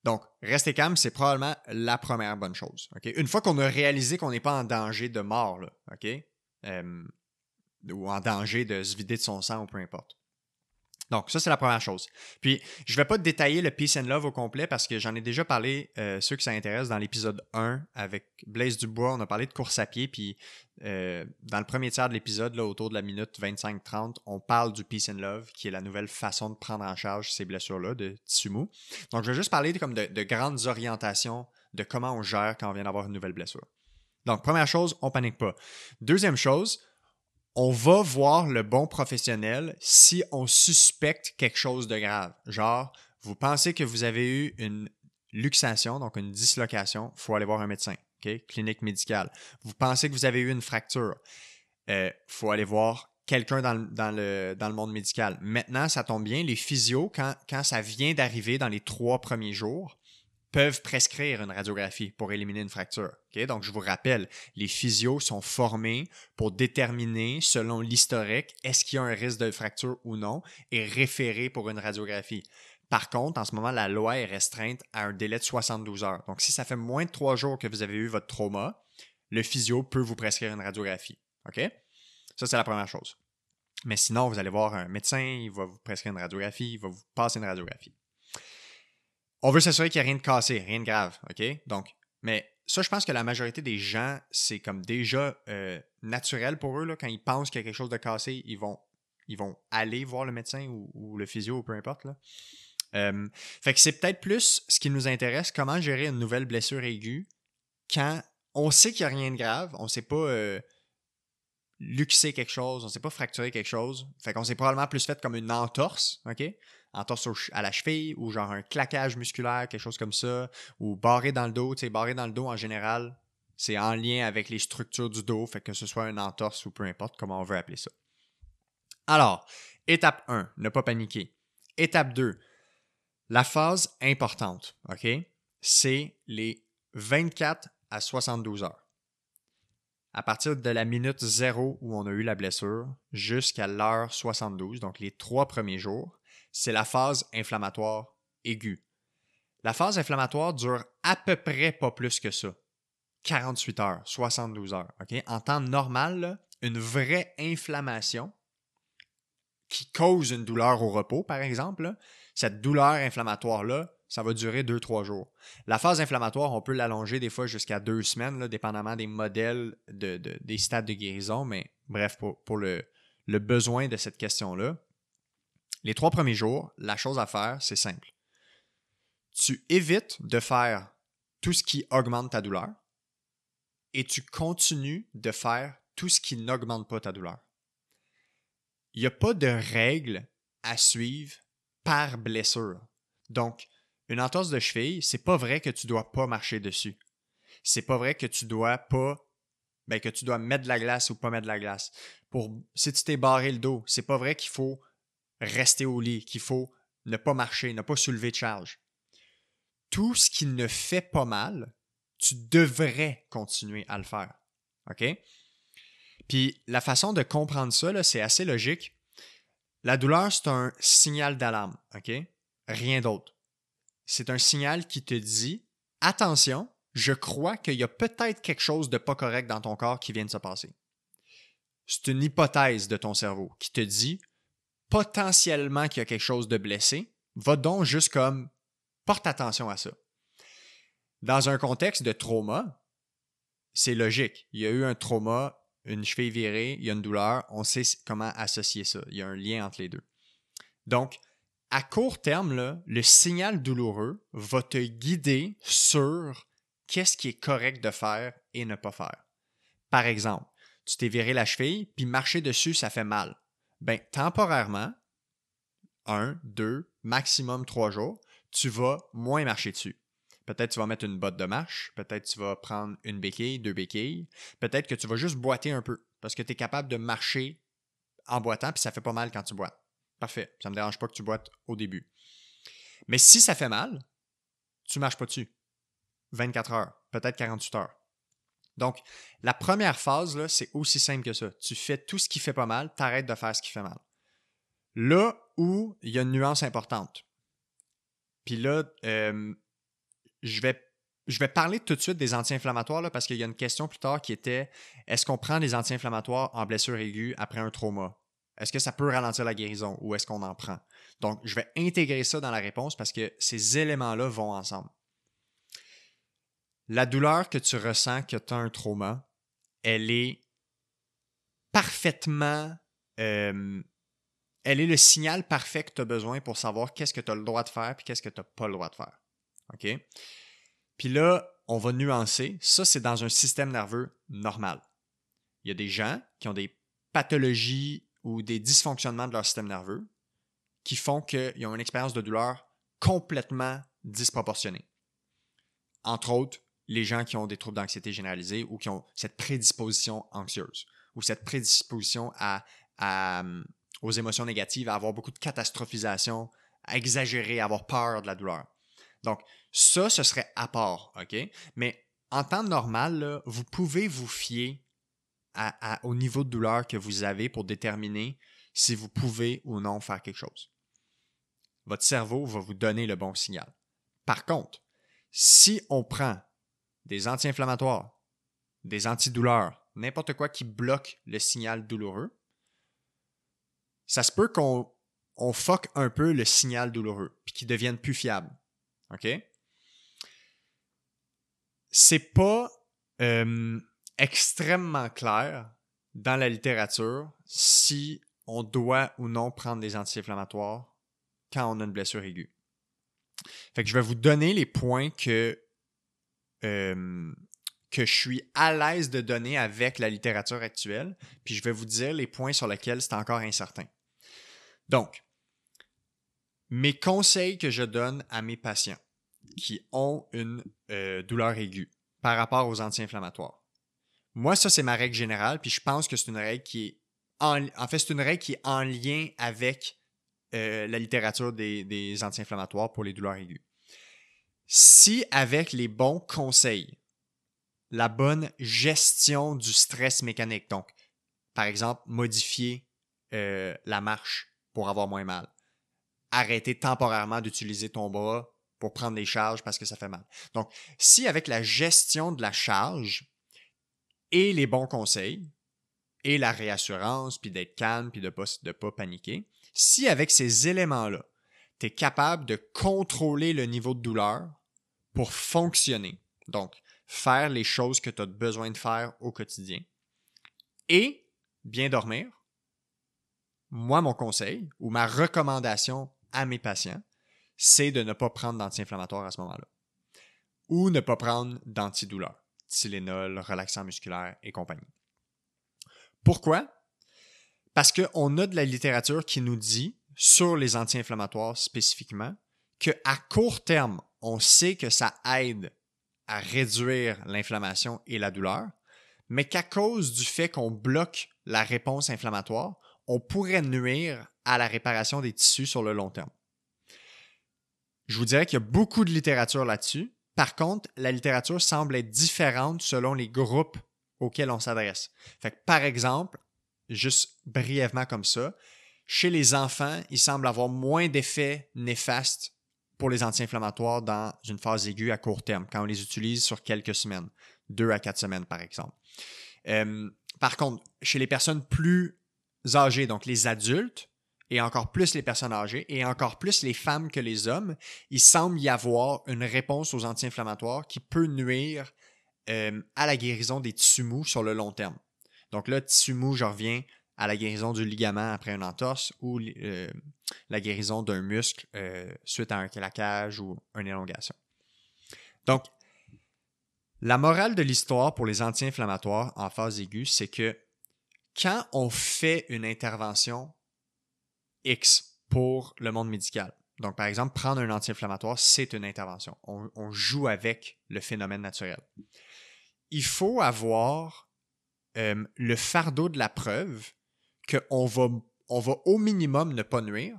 Donc, rester calme, c'est probablement la première bonne chose. Une fois qu'on a réalisé qu'on n'est pas en danger de mort, OK? Euh, ou en danger de se vider de son sang ou peu importe. Donc, ça, c'est la première chose. Puis, je ne vais pas détailler le Peace and Love au complet parce que j'en ai déjà parlé, euh, ceux qui s'intéressent, dans l'épisode 1 avec Blaise Dubois. On a parlé de course à pied. Puis, euh, dans le premier tiers de l'épisode, autour de la minute 25-30, on parle du Peace and Love, qui est la nouvelle façon de prendre en charge ces blessures-là de tissu. Donc, je vais juste parler de grandes orientations de comment on gère quand on vient d'avoir une nouvelle blessure. Donc, première chose, on panique pas. Deuxième chose, on va voir le bon professionnel si on suspecte quelque chose de grave. Genre, vous pensez que vous avez eu une luxation, donc une dislocation, il faut aller voir un médecin, clinique médicale. Vous pensez que vous avez eu une fracture, il euh, faut aller voir quelqu'un dans, le, monde médical. Maintenant, ça tombe bien, les physios, quand ça vient d'arriver dans les trois premiers jours, peuvent prescrire une radiographie pour éliminer une fracture. Donc, je vous rappelle, les physios sont formés pour déterminer, selon l'historique, est-ce qu'il y a un risque de fracture ou non, et référer pour une radiographie. Par contre, en ce moment, la loi est restreinte à un délai de 72 heures. Donc, si ça fait moins de trois jours que vous avez eu votre trauma, le physio peut vous prescrire une radiographie. OK? Ça, c'est la première chose. Mais sinon, vous allez voir un médecin, il va vous prescrire une radiographie, il va vous passer une radiographie on veut s'assurer qu'il n'y a rien de cassé, rien de grave, OK? Donc, mais ça, je pense que la majorité des gens, c'est comme déjà euh, naturel pour eux, là, quand ils pensent qu'il y a quelque chose de cassé, ils vont, ils vont aller voir le médecin ou, le physio ou peu importe. Là. Euh, fait que c'est peut-être plus ce qui nous intéresse, comment gérer une nouvelle blessure aiguë quand on sait qu'il n'y a rien de grave, on ne sait pas euh, luxer quelque chose, on ne sait pas fracturer quelque chose. Fait qu'on s'est probablement plus fait comme une entorse, OK? Entorse à la cheville ou genre un claquage musculaire, quelque chose comme ça, ou barré dans le dos. Tu sais, barré dans le dos en général, c'est en lien avec les structures du dos, fait que ce soit un entorse ou peu importe comment on veut appeler ça. Alors, étape 1, ne pas paniquer. Étape 2, La phase importante, OK, c'est les 24 à 72 heures. À partir de la minute zéro où on a eu la blessure jusqu'à l'heure 72, donc les trois premiers jours, c'est la phase inflammatoire aiguë. La phase inflammatoire dure à peu près pas plus que ça. 48 heures, 72 heures. En temps normal, une vraie inflammation qui cause une douleur au repos, par exemple, cette douleur inflammatoire-là, ça va durer 2-3 jours. La phase inflammatoire, on peut l'allonger des fois jusqu'à deux semaines, dépendamment des modèles de, des stades de guérison, mais bref, pour, le besoin de cette question-là, les trois premiers jours, la chose à faire, c'est simple. Tu évites de faire tout ce qui augmente ta douleur et tu continues de faire tout ce qui n'augmente pas ta douleur. Il n'y a pas de règle à suivre par blessure. Donc, une entorse de cheville, c'est pas vrai que tu dois pas marcher dessus. C'est pas vrai que tu dois pas ben, que tu dois mettre de la glace ou pas mettre de la glace. Pour si tu t'es barré le dos, c'est pas vrai qu'il faut rester au lit, qu'il faut ne pas marcher, ne pas soulever de charge. Tout ce qui ne fait pas mal, tu devrais continuer à le faire. Puis la façon de comprendre ça, c'est assez logique. La douleur, c'est un signal d'alarme. OK? Rien d'autre. C'est un signal qui te dit attention, je crois qu'il y a peut-être quelque chose de pas correct dans ton corps qui vient de se passer. C'est une hypothèse de ton cerveau qui te dit potentiellement qu'il y a quelque chose de blessé. Va donc juste comme porte attention à ça. Dans un contexte de trauma, c'est logique. Il y a eu un trauma, une cheville virée, il y a une douleur, on sait comment associer ça. Il y a un lien entre les deux. Donc, à court terme, le signal douloureux va te guider sur qu'est-ce qui est correct de faire et ne pas faire. Par exemple, tu t'es viré la cheville, puis marcher dessus, ça fait mal. Ben, temporairement, un, deux, maximum trois jours, tu vas moins marcher dessus. Peut-être tu vas mettre une botte de marche, peut-être tu vas prendre une béquille, deux béquilles, peut-être que tu vas juste boiter un peu parce que tu es capable de marcher en boitant puis ça fait pas mal quand tu boites. Parfait, ça me dérange pas que tu boites au début. Mais si ça fait mal, tu marches pas dessus. 24 heures, peut-être 48 heures. Donc, la première phase, c'est aussi simple que ça. Tu fais tout ce qui fait pas mal, tu arrêtes de faire ce qui fait mal. Là où il y a une nuance importante. Puis là, euh, je vais je vais parler tout de suite des anti-inflammatoires parce qu'il y a une question plus tard qui était est-ce qu'on prend des anti-inflammatoires en blessure aiguë après un trauma? Est-ce que ça peut ralentir la guérison ou est-ce qu'on en prend? Donc, je vais intégrer ça dans la réponse parce que ces éléments-là vont ensemble. La douleur que tu ressens que tu as un trauma, elle est parfaitement. Euh, elle est le signal parfait que tu as besoin pour savoir qu'est-ce que tu as le droit de faire et qu'est-ce que tu n'as pas le droit de faire. OK? Puis là, on va nuancer. Ça, c'est dans un système nerveux normal. Il y a des gens qui ont des pathologies ou des dysfonctionnements de leur système nerveux qui font qu'ils ont une expérience de douleur complètement disproportionnée. Entre autres, les gens qui ont des troubles d'anxiété généralisée ou qui ont cette prédisposition anxieuse ou cette prédisposition à, aux émotions négatives, à avoir beaucoup de catastrophisation, à exagérer, à avoir peur de la douleur. Donc, ça, ce serait à part, OK? Mais en temps normal, vous pouvez vous fier au niveau de douleur que vous avez pour déterminer si vous pouvez ou non faire quelque chose. Votre cerveau va vous donner le bon signal. Par contre, si on prend des anti-inflammatoires, des antidouleurs, n'importe quoi qui bloque le signal douloureux, ça se peut qu'on on fuck un peu le signal douloureux, puis qu'il devienne plus fiable. OK? C'est pas euh, extrêmement clair dans la littérature si on doit ou non prendre des anti-inflammatoires quand on a une blessure aiguë. Fait que je vais vous donner les points que, euh, que je suis à l'aise de donner avec la littérature actuelle, puis je vais vous dire les points sur lesquels c'est encore incertain. Donc, mes conseils que je donne à mes patients qui ont une euh, douleur aiguë par rapport aux anti-inflammatoires. Moi, ça, c'est ma règle générale, puis je pense que c'est une règle qui est en, en fait, c'est une règle qui est en lien avec euh, la littérature des, des anti-inflammatoires pour les douleurs aiguës. Si avec les bons conseils, la bonne gestion du stress mécanique, donc par exemple modifier euh, la marche pour avoir moins mal, arrêter temporairement d'utiliser ton bras pour prendre des charges parce que ça fait mal. Donc, si avec la gestion de la charge et les bons conseils, et la réassurance, puis d'être calme, puis de ne pas, de pas paniquer, si avec ces éléments-là, tu es capable de contrôler le niveau de douleur pour fonctionner, donc faire les choses que tu as besoin de faire au quotidien, et bien dormir, moi, mon conseil ou ma recommandation à mes patients, c'est de ne pas prendre d'anti-inflammatoire à ce moment-là. Ou ne pas prendre d'antidouleur, Tylenol, relaxant musculaire et compagnie. Pourquoi? Parce qu'on a de la littérature qui nous dit, sur les anti-inflammatoires spécifiquement, qu'à court terme, on sait que ça aide à réduire l'inflammation et la douleur, mais qu'à cause du fait qu'on bloque la réponse inflammatoire, on pourrait nuire à la réparation des tissus sur le long terme. Je vous dirais qu'il y a beaucoup de littérature là-dessus. Par contre, la littérature semble être différente selon les groupes auxquels on s'adresse. Par exemple, juste brièvement comme ça, chez les enfants, il semble avoir moins d'effets néfastes pour les anti-inflammatoires dans une phase aiguë à court terme, quand on les utilise sur quelques semaines, deux à quatre semaines par exemple. Euh, par contre, chez les personnes plus âgées, donc les adultes, et encore plus les personnes âgées, et encore plus les femmes que les hommes, il semble y avoir une réponse aux anti-inflammatoires qui peut nuire euh, à la guérison des tissus mous sur le long terme. Donc là, tissu mou, je reviens à la guérison du ligament après une entorse ou euh, la guérison d'un muscle euh, suite à un claquage ou une élongation. Donc, la morale de l'histoire pour les anti-inflammatoires en phase aiguë, c'est que quand on fait une intervention X pour le monde médical, donc par exemple, prendre un anti-inflammatoire, c'est une intervention. On, joue avec le phénomène naturel. Il faut avoir euh, le fardeau de la preuve qu'on va, on va au minimum ne pas nuire,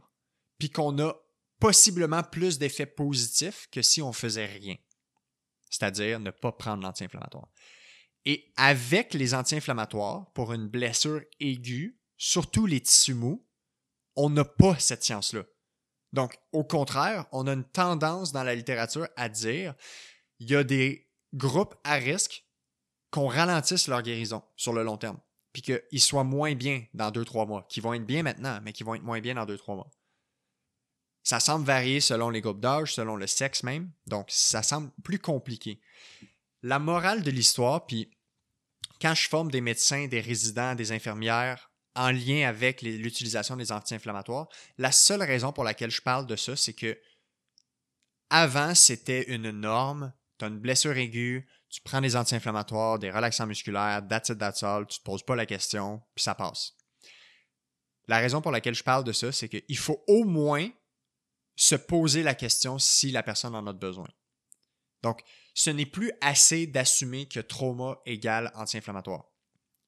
puis qu'on a possiblement plus d'effets positifs que si on faisait rien. C'est-à-dire ne pas prendre l'anti-inflammatoire. Et avec les anti-inflammatoires, pour une blessure aiguë, surtout les tissus mous, on n'a pas cette science-là. Donc, au contraire, on a une tendance dans la littérature à dire il y a des groupes à risque qu'on ralentisse leur guérison sur le long terme puis qu'ils soient moins bien dans deux, trois mois, qui vont être bien maintenant, mais qui vont être moins bien dans deux, trois mois. Ça semble varier selon les groupes d'âge, selon le sexe même, donc ça semble plus compliqué. La morale de l'histoire, puis quand je forme des médecins, des résidents, des infirmières en lien avec l'utilisation des anti-inflammatoires, la seule raison pour laquelle je parle de ça, c'est que avant, c'était une norme. Tu as une blessure aiguë, tu prends des anti-inflammatoires, des relaxants musculaires, that's it, that's all, tu te poses pas la question, puis ça passe. La raison pour laquelle je parle de ça, c'est qu'il faut au moins se poser la question si la personne en a besoin. Donc, ce n'est plus assez d'assumer que trauma égale anti-inflammatoire.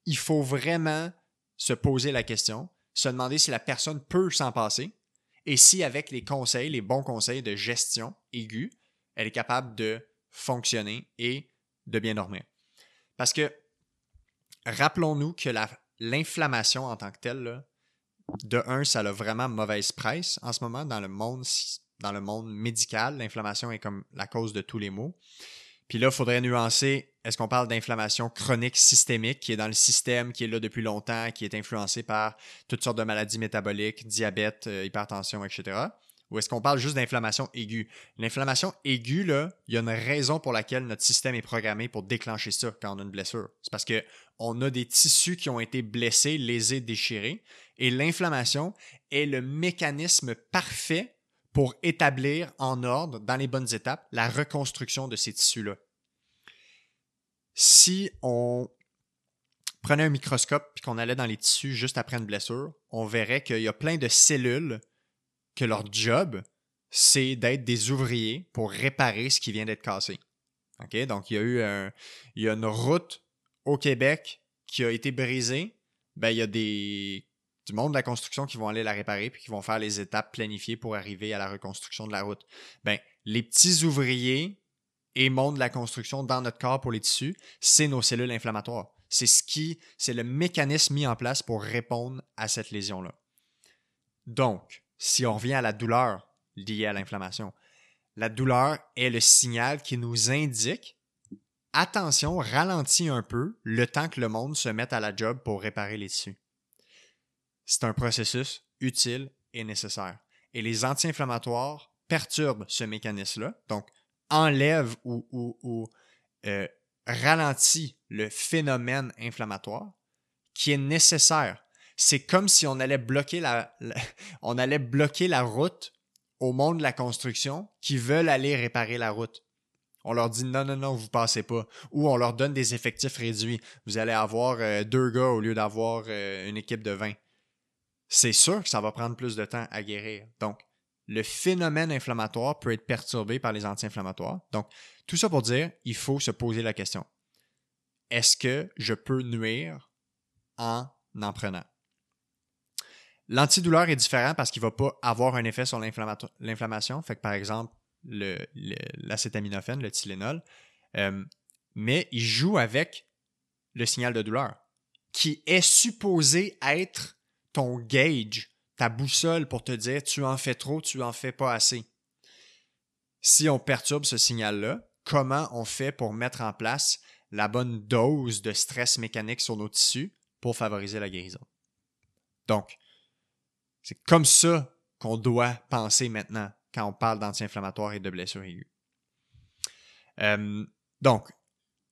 Il faut vraiment se poser la question, se demander si la personne peut s'en passer et si avec les conseils, les bons conseils de gestion aiguë, elle est capable de fonctionner et de bien dormir. Parce que rappelons-nous que l'inflammation en tant que telle, de un, ça a vraiment mauvaise presse en ce moment dans le monde, dans le monde médical. L'inflammation est comme la cause de tous les maux. Puis là, il faudrait nuancer, est-ce qu'on parle d'inflammation chronique systémique qui est dans le système, qui est là depuis longtemps, qui est influencé par toutes sortes de maladies métaboliques, diabète, euh, hypertension, etc. Ou est-ce qu'on parle juste d'inflammation aiguë? L'inflammation aiguë, là, il y a une raison pour laquelle notre système est programmé pour déclencher ça quand on a une blessure. C'est parce qu'on a des tissus qui ont été blessés, lésés, déchirés. Et l'inflammation est le mécanisme parfait pour établir en ordre, dans les bonnes étapes, la reconstruction de ces tissus-là. Si on prenait un microscope et qu'on allait dans les tissus juste après une blessure, on verrait qu'il y a plein de cellules que leur job, c'est d'être des ouvriers pour réparer ce qui vient d'être cassé. OK? Donc, il y a eu une route au Québec qui a été brisée. Ben, il y a des du monde de la construction qui vont aller la réparer puis qui vont faire les étapes planifiées pour arriver à la reconstruction de la route. Ben, les petits ouvriers et monde de la construction dans notre corps pour les tissus, c'est nos cellules inflammatoires. C'est ce qui, c'est le mécanisme mis en place pour répondre à cette lésion-là. Donc, si on revient à la douleur liée à l'inflammation, la douleur est le signal qui nous indique attention, ralentis un peu le temps que le monde se mette à la job pour réparer les tissus. C'est un processus utile et nécessaire. Et les anti-inflammatoires perturbent ce mécanisme-là, donc enlèvent ou, ou, euh, ralentit le phénomène inflammatoire qui est nécessaire. C'est comme si on allait bloquer la, *laughs* on allait bloquer la route au monde de la construction qui veulent aller réparer la route. On leur dit non, non, non, vous passez pas. Ou on leur donne des effectifs réduits. Vous allez avoir euh, deux gars au lieu d'avoir euh, une équipe de 20. C'est sûr que ça va prendre plus de temps à guérir. Donc, le phénomène inflammatoire peut être perturbé par les anti-inflammatoires. Donc, tout ça pour dire, il faut se poser la question. Est-ce que je peux nuire en en prenant? L'antidouleur est différent parce qu'il ne va pas avoir un effet sur l'inflammation. Fait que, par exemple, l'acétaminophène, le, Tylenol, euh, mais il joue avec le signal de douleur, qui est supposé être ton gauge, ta boussole pour te dire tu en fais trop, tu en fais pas assez. Si on perturbe ce signal-là, comment on fait pour mettre en place la bonne dose de stress mécanique sur nos tissus pour favoriser la guérison? Donc, c'est comme ça qu'on doit penser maintenant quand on parle d'anti-inflammatoires et de blessures aiguës. Euh, donc,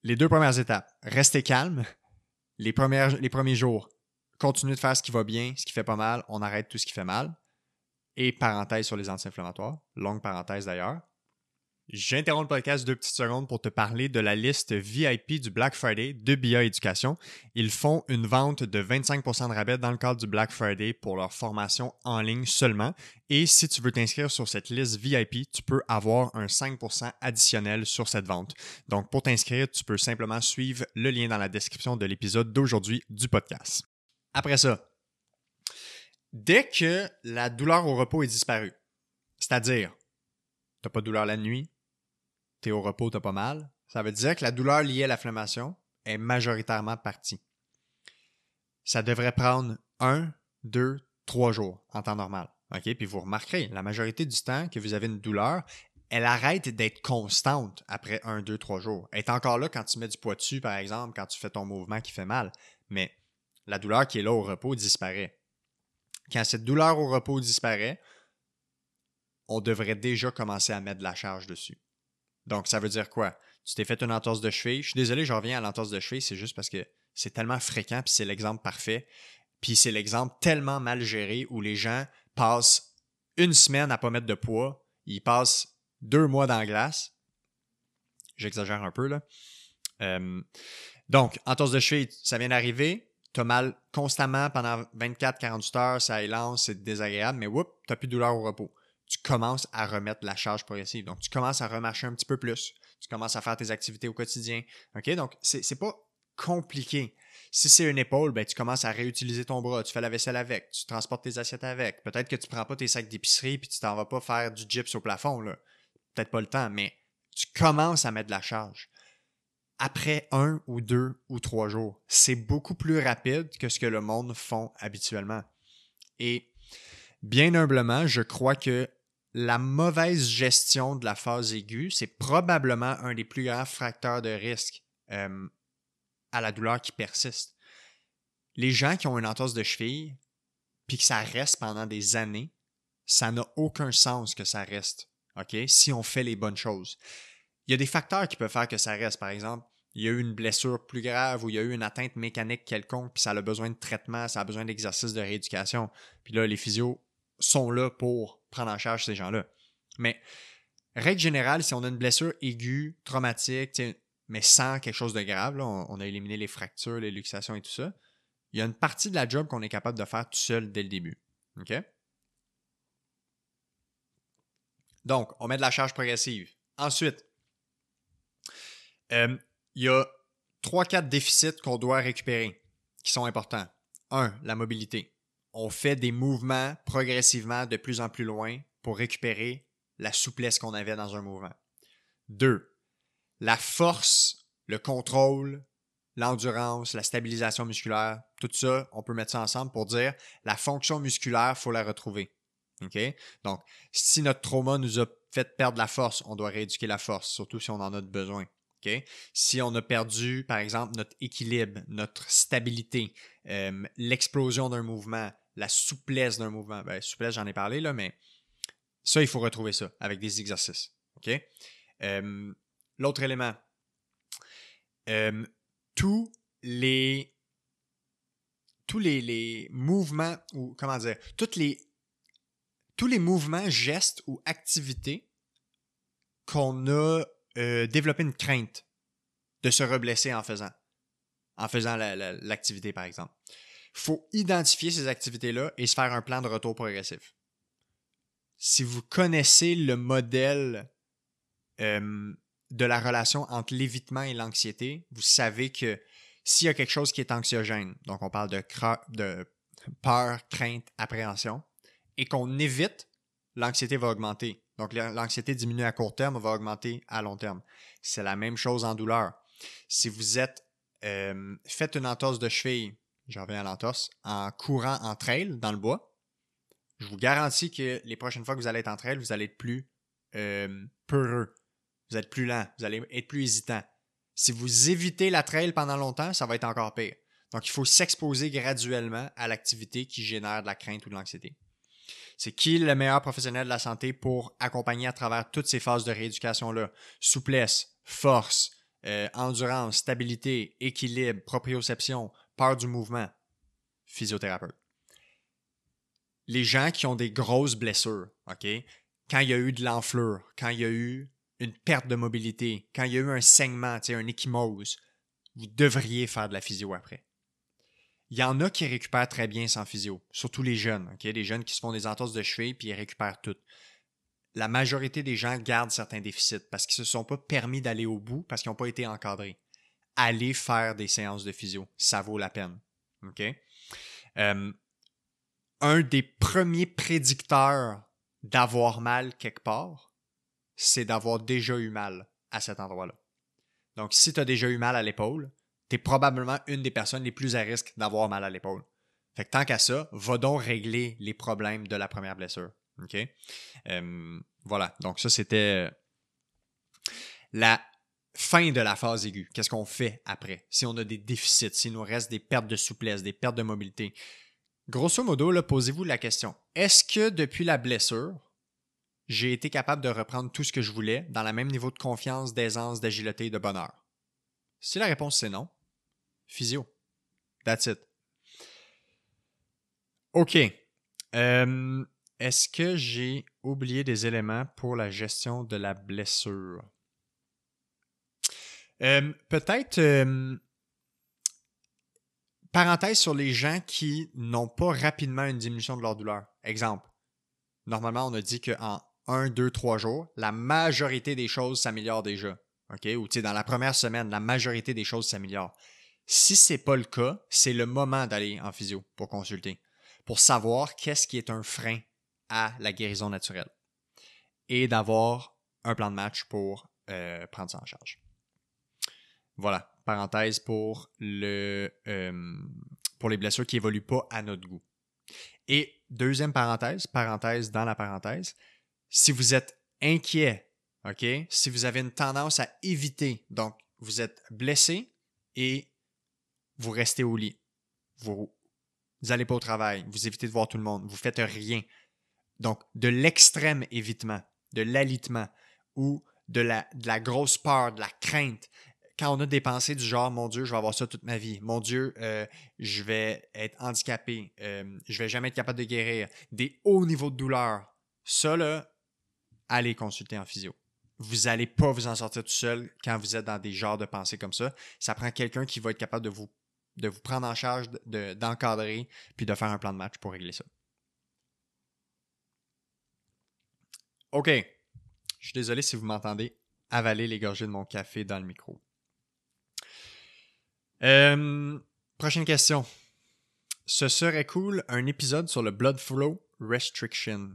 les deux premières étapes, restez calme. Les, les premiers jours, continuez de faire ce qui va bien, ce qui fait pas mal, on arrête tout ce qui fait mal. Et parenthèse sur les anti-inflammatoires, longue parenthèse d'ailleurs. J'interromps le podcast deux petites secondes pour te parler de la liste VIP du Black Friday de BIA Éducation. Ils font une vente de 25% de rabais dans le cadre du Black Friday pour leur formation en ligne seulement. Et si tu veux t'inscrire sur cette liste VIP, tu peux avoir un 5% additionnel sur cette vente. Donc pour t'inscrire, tu peux simplement suivre le lien dans la description de l'épisode d'aujourd'hui du podcast. Après ça, dès que la douleur au repos est disparue, c'est-à-dire, tu n'as pas de douleur la nuit, tu es au repos, tu pas mal, ça veut dire que la douleur liée à l'inflammation est majoritairement partie. Ça devrait prendre un, deux, trois jours en temps normal. OK? Puis vous remarquerez, la majorité du temps que vous avez une douleur, elle arrête d'être constante après un, deux, trois jours. Elle est encore là quand tu mets du poids dessus, par exemple, quand tu fais ton mouvement qui fait mal. Mais la douleur qui est là au repos disparaît. Quand cette douleur au repos disparaît, on devrait déjà commencer à mettre de la charge dessus. Donc, ça veut dire quoi? Tu t'es fait une entorse de cheville. Je suis désolé, je reviens à l'entorse de cheville, c'est juste parce que c'est tellement fréquent, puis c'est l'exemple parfait. Puis c'est l'exemple tellement mal géré où les gens passent une semaine à pas mettre de poids, ils passent deux mois dans la glace. J'exagère un peu, là. Euh, donc, entorse de cheville, ça vient d'arriver. Tu as mal constamment pendant 24-48 heures, ça élance, c'est désagréable, mais whoop, tu n'as plus de douleur au repos tu commences à remettre la charge progressive. Donc, tu commences à remarcher un petit peu plus. Tu commences à faire tes activités au quotidien. OK? Donc, c'est, pas compliqué. Si c'est une épaule, ben, tu commences à réutiliser ton bras, tu fais la vaisselle avec, tu transportes tes assiettes avec. Peut-être que tu prends pas tes sacs d'épicerie puis tu t'en vas pas faire du gyps au plafond, là. Peut-être pas le temps, mais tu commences à mettre la charge. Après un ou deux ou trois jours, c'est beaucoup plus rapide que ce que le monde font habituellement. Et bien humblement, je crois que la mauvaise gestion de la phase aiguë, c'est probablement un des plus grands facteurs de risque euh, à la douleur qui persiste. Les gens qui ont une entorse de cheville, puis que ça reste pendant des années, ça n'a aucun sens que ça reste, OK? Si on fait les bonnes choses. Il y a des facteurs qui peuvent faire que ça reste. Par exemple, il y a eu une blessure plus grave ou il y a eu une atteinte mécanique quelconque, puis ça a besoin de traitement, ça a besoin d'exercice de rééducation. Puis là, les physios sont là pour prendre en charge ces gens-là. Mais, règle générale, si on a une blessure aiguë, traumatique, mais sans quelque chose de grave, on, a éliminé les fractures, les luxations et tout ça, il y a une partie de la job qu'on est capable de faire tout seul dès le début. OK? Donc, on met de la charge progressive. Ensuite, euh, il y a 3-4 déficits qu'on doit récupérer qui sont importants. Un, la mobilité on fait des mouvements progressivement de plus en plus loin pour récupérer la souplesse qu'on avait dans un mouvement. Deux, la force, le contrôle, l'endurance, la stabilisation musculaire, tout ça, on peut mettre ça ensemble pour dire la fonction musculaire, faut la retrouver. Donc, si notre trauma nous a fait perdre la force, on doit rééduquer la force, surtout si on en a besoin. OK? Si on a perdu, par exemple, notre équilibre, notre stabilité, euh, l'explosion d'un mouvement, la souplesse d'un mouvement, ben, souplesse, j'en ai parlé, là, mais ça, il faut retrouver ça avec des exercices. Euh, l'autre élément, euh, tous les mouvements ou comment dire, toutes tous les mouvements, gestes ou activités qu'on a euh, développé une crainte de se reblesser en faisant, en faisant l'activité, par exemple. Faut identifier ces activités-là et se faire un plan de retour progressif. Si vous connaissez le modèle euh, de la relation entre l'évitement et l'anxiété, vous savez que s'il y a quelque chose qui est anxiogène, donc on parle de, de peur, crainte, appréhension, et qu'on évite, l'anxiété va augmenter. Donc l'anxiété diminue à court terme, va augmenter à long terme. C'est la même chose en douleur. Si vous êtes euh, faites une entorse de cheville, j'en reviens à l'entorse, en courant en trail dans le bois, je vous garantis que les prochaines fois que vous allez être en trail, vous allez être plus euh, peureux, vous êtes plus lent, vous allez être plus hésitant. Si vous évitez la trail pendant longtemps, ça va être encore pire. Donc, il faut s'exposer graduellement à l'activité qui génère de la crainte ou de l'anxiété. C'est qui le meilleur professionnel de la santé pour accompagner à travers toutes ces phases de rééducation-là? Souplesse, force, euh, endurance, stabilité, équilibre, proprioception, peur du mouvement. Physiothérapeute. Les gens qui ont des grosses blessures, OK? Quand il y a eu de l'enflure, quand il y a eu une perte de mobilité, quand il y a eu un saignement, un échymose, vous devriez faire de la physio après. Il y en a qui récupèrent très bien sans physio, surtout les jeunes, les jeunes qui se font des entorses de cheville puis ils récupèrent tout. La majorité des gens gardent certains déficits parce qu'ils ne se sont pas permis d'aller au bout parce qu'ils n'ont pas été encadrés. Allez faire des séances de physio, ça vaut la peine. euh, un des premiers prédicteurs d'avoir mal quelque part, c'est d'avoir déjà eu mal à cet endroit-là. Donc, si tu as déjà eu mal à l'épaule, tu es probablement une des personnes les plus à risque d'avoir mal à l'épaule. Fait que tant qu'à ça, va donc régler les problèmes de la première blessure. Euh, voilà. Donc, ça, c'était la fin de la phase aiguë. Qu'est-ce qu'on fait après? Si on a des déficits, s'il nous reste des pertes de souplesse, des pertes de mobilité. Grosso modo, posez-vous la question. Est-ce que depuis la blessure, j'ai été capable de reprendre tout ce que je voulais dans le même niveau de confiance, d'aisance, d'agilité et de bonheur? Si la réponse c'est non, physio. That's it. OK. Euh, est-ce que j'ai oublié des éléments pour la gestion de la blessure? Euh, peut-être, euh, parenthèse sur les gens qui n'ont pas rapidement une diminution de leur douleur. Exemple, normalement, on a dit qu'en 1, 2, 3 jours, la majorité des choses s'améliorent déjà. OK? Ou dans la première semaine, la majorité des choses s'améliorent. Si ce n'est pas le cas, c'est le moment d'aller en physio pour consulter, pour savoir qu'est-ce qui est un frein à la guérison naturelle et d'avoir un plan de match pour euh, prendre ça en charge. Voilà, parenthèse euh, pour les blessures qui évoluent pas à notre goût. Et deuxième parenthèse, parenthèse dans la parenthèse, si vous êtes inquiet, OK, si vous avez une tendance à éviter, donc vous êtes blessé et vous restez au lit, vous n'allez pas au travail, vous évitez de voir tout le monde, vous faites rien. Donc, de l'extrême évitement, de l'alitement ou de la, de la grosse peur, de la crainte, quand on a des pensées du genre mon Dieu, je vais avoir ça toute ma vie, mon Dieu, euh, je vais être handicapé, euh, je vais jamais être capable de guérir, des hauts niveaux de douleur, ça là, allez consulter en physio. Vous n'allez pas vous en sortir tout seul quand vous êtes dans des genres de pensées comme ça. Ça prend quelqu'un qui va être capable de vous de vous prendre en charge, d'encadrer, puis de faire un plan de match pour régler ça. OK. Je suis désolé si vous m'entendez avaler les gorgées de mon café dans le micro. Euh, prochaine question. ce serait cool un épisode sur le blood flow restriction.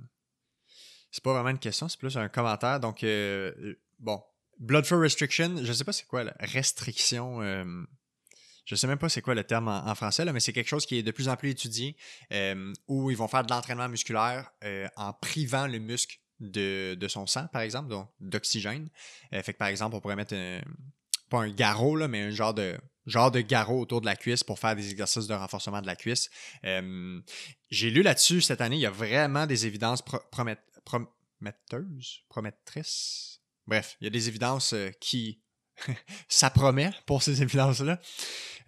C'est pas vraiment une question, c'est plus un commentaire. Donc, euh, euh, bon, blood flow restriction, je sais pas c'est quoi la restriction. Euh, je sais même pas c'est quoi le terme en, français, mais c'est quelque chose qui est de plus en plus étudié où ils vont faire de l'entraînement musculaire en privant le muscle de, de, son sang, par exemple, donc d'oxygène. fait que par exemple, on pourrait mettre pas un garrot, là, mais un genre de genre de garrot autour de la cuisse pour faire des exercices de renforcement de la cuisse. Euh, j'ai lu là-dessus cette année, il y a vraiment des évidences prometteuses, promettrices. Bref, il y a des évidences euh, qui *laughs* ça promet pour ces évidences-là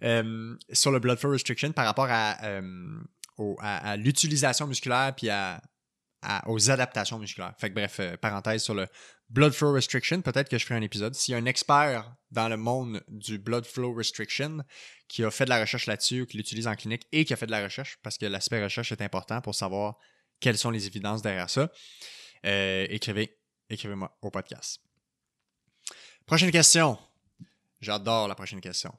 euh, sur le blood flow restriction par rapport à, l'utilisation musculaire puis à, aux adaptations musculaires. Fait que bref, parenthèse sur le blood flow restriction, peut-être que je ferai un épisode. S'il y a un expert dans le monde du blood flow restriction qui a fait de la recherche là-dessus qui l'utilise en clinique et qui a fait de la recherche, parce que l'aspect recherche est important pour savoir quelles sont les évidences derrière ça, euh, écrivez, écrivez-moi au podcast. Prochaine question. J'adore la prochaine question.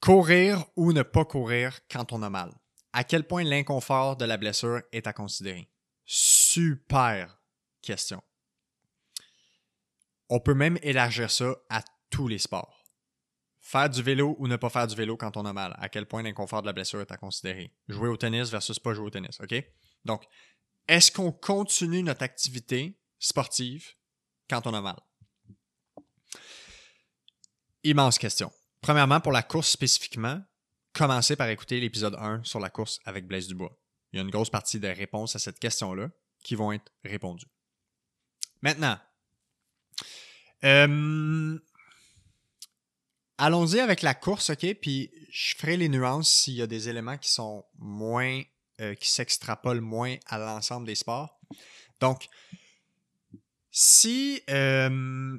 Courir ou ne pas courir quand on a mal? À quel point l'inconfort de la blessure est à considérer? Super question. On peut même élargir ça à tous les sports. Faire du vélo ou ne pas faire du vélo quand on a mal. À quel point l'inconfort de la blessure est à considérer. Jouer au tennis versus pas jouer au tennis. OK? Donc, est-ce qu'on continue notre activité sportive quand on a mal? Immense question. Premièrement, pour la course spécifiquement, commencez par écouter l'épisode 1 sur la course avec Blaise Dubois il y a une grosse partie des réponses à cette question-là qui vont être répondues. Maintenant, euh, allons-y avec la course, OK? Puis je ferai les nuances s'il y a des éléments qui sont moins, euh, qui s'extrapolent moins à l'ensemble des sports. Donc, si euh,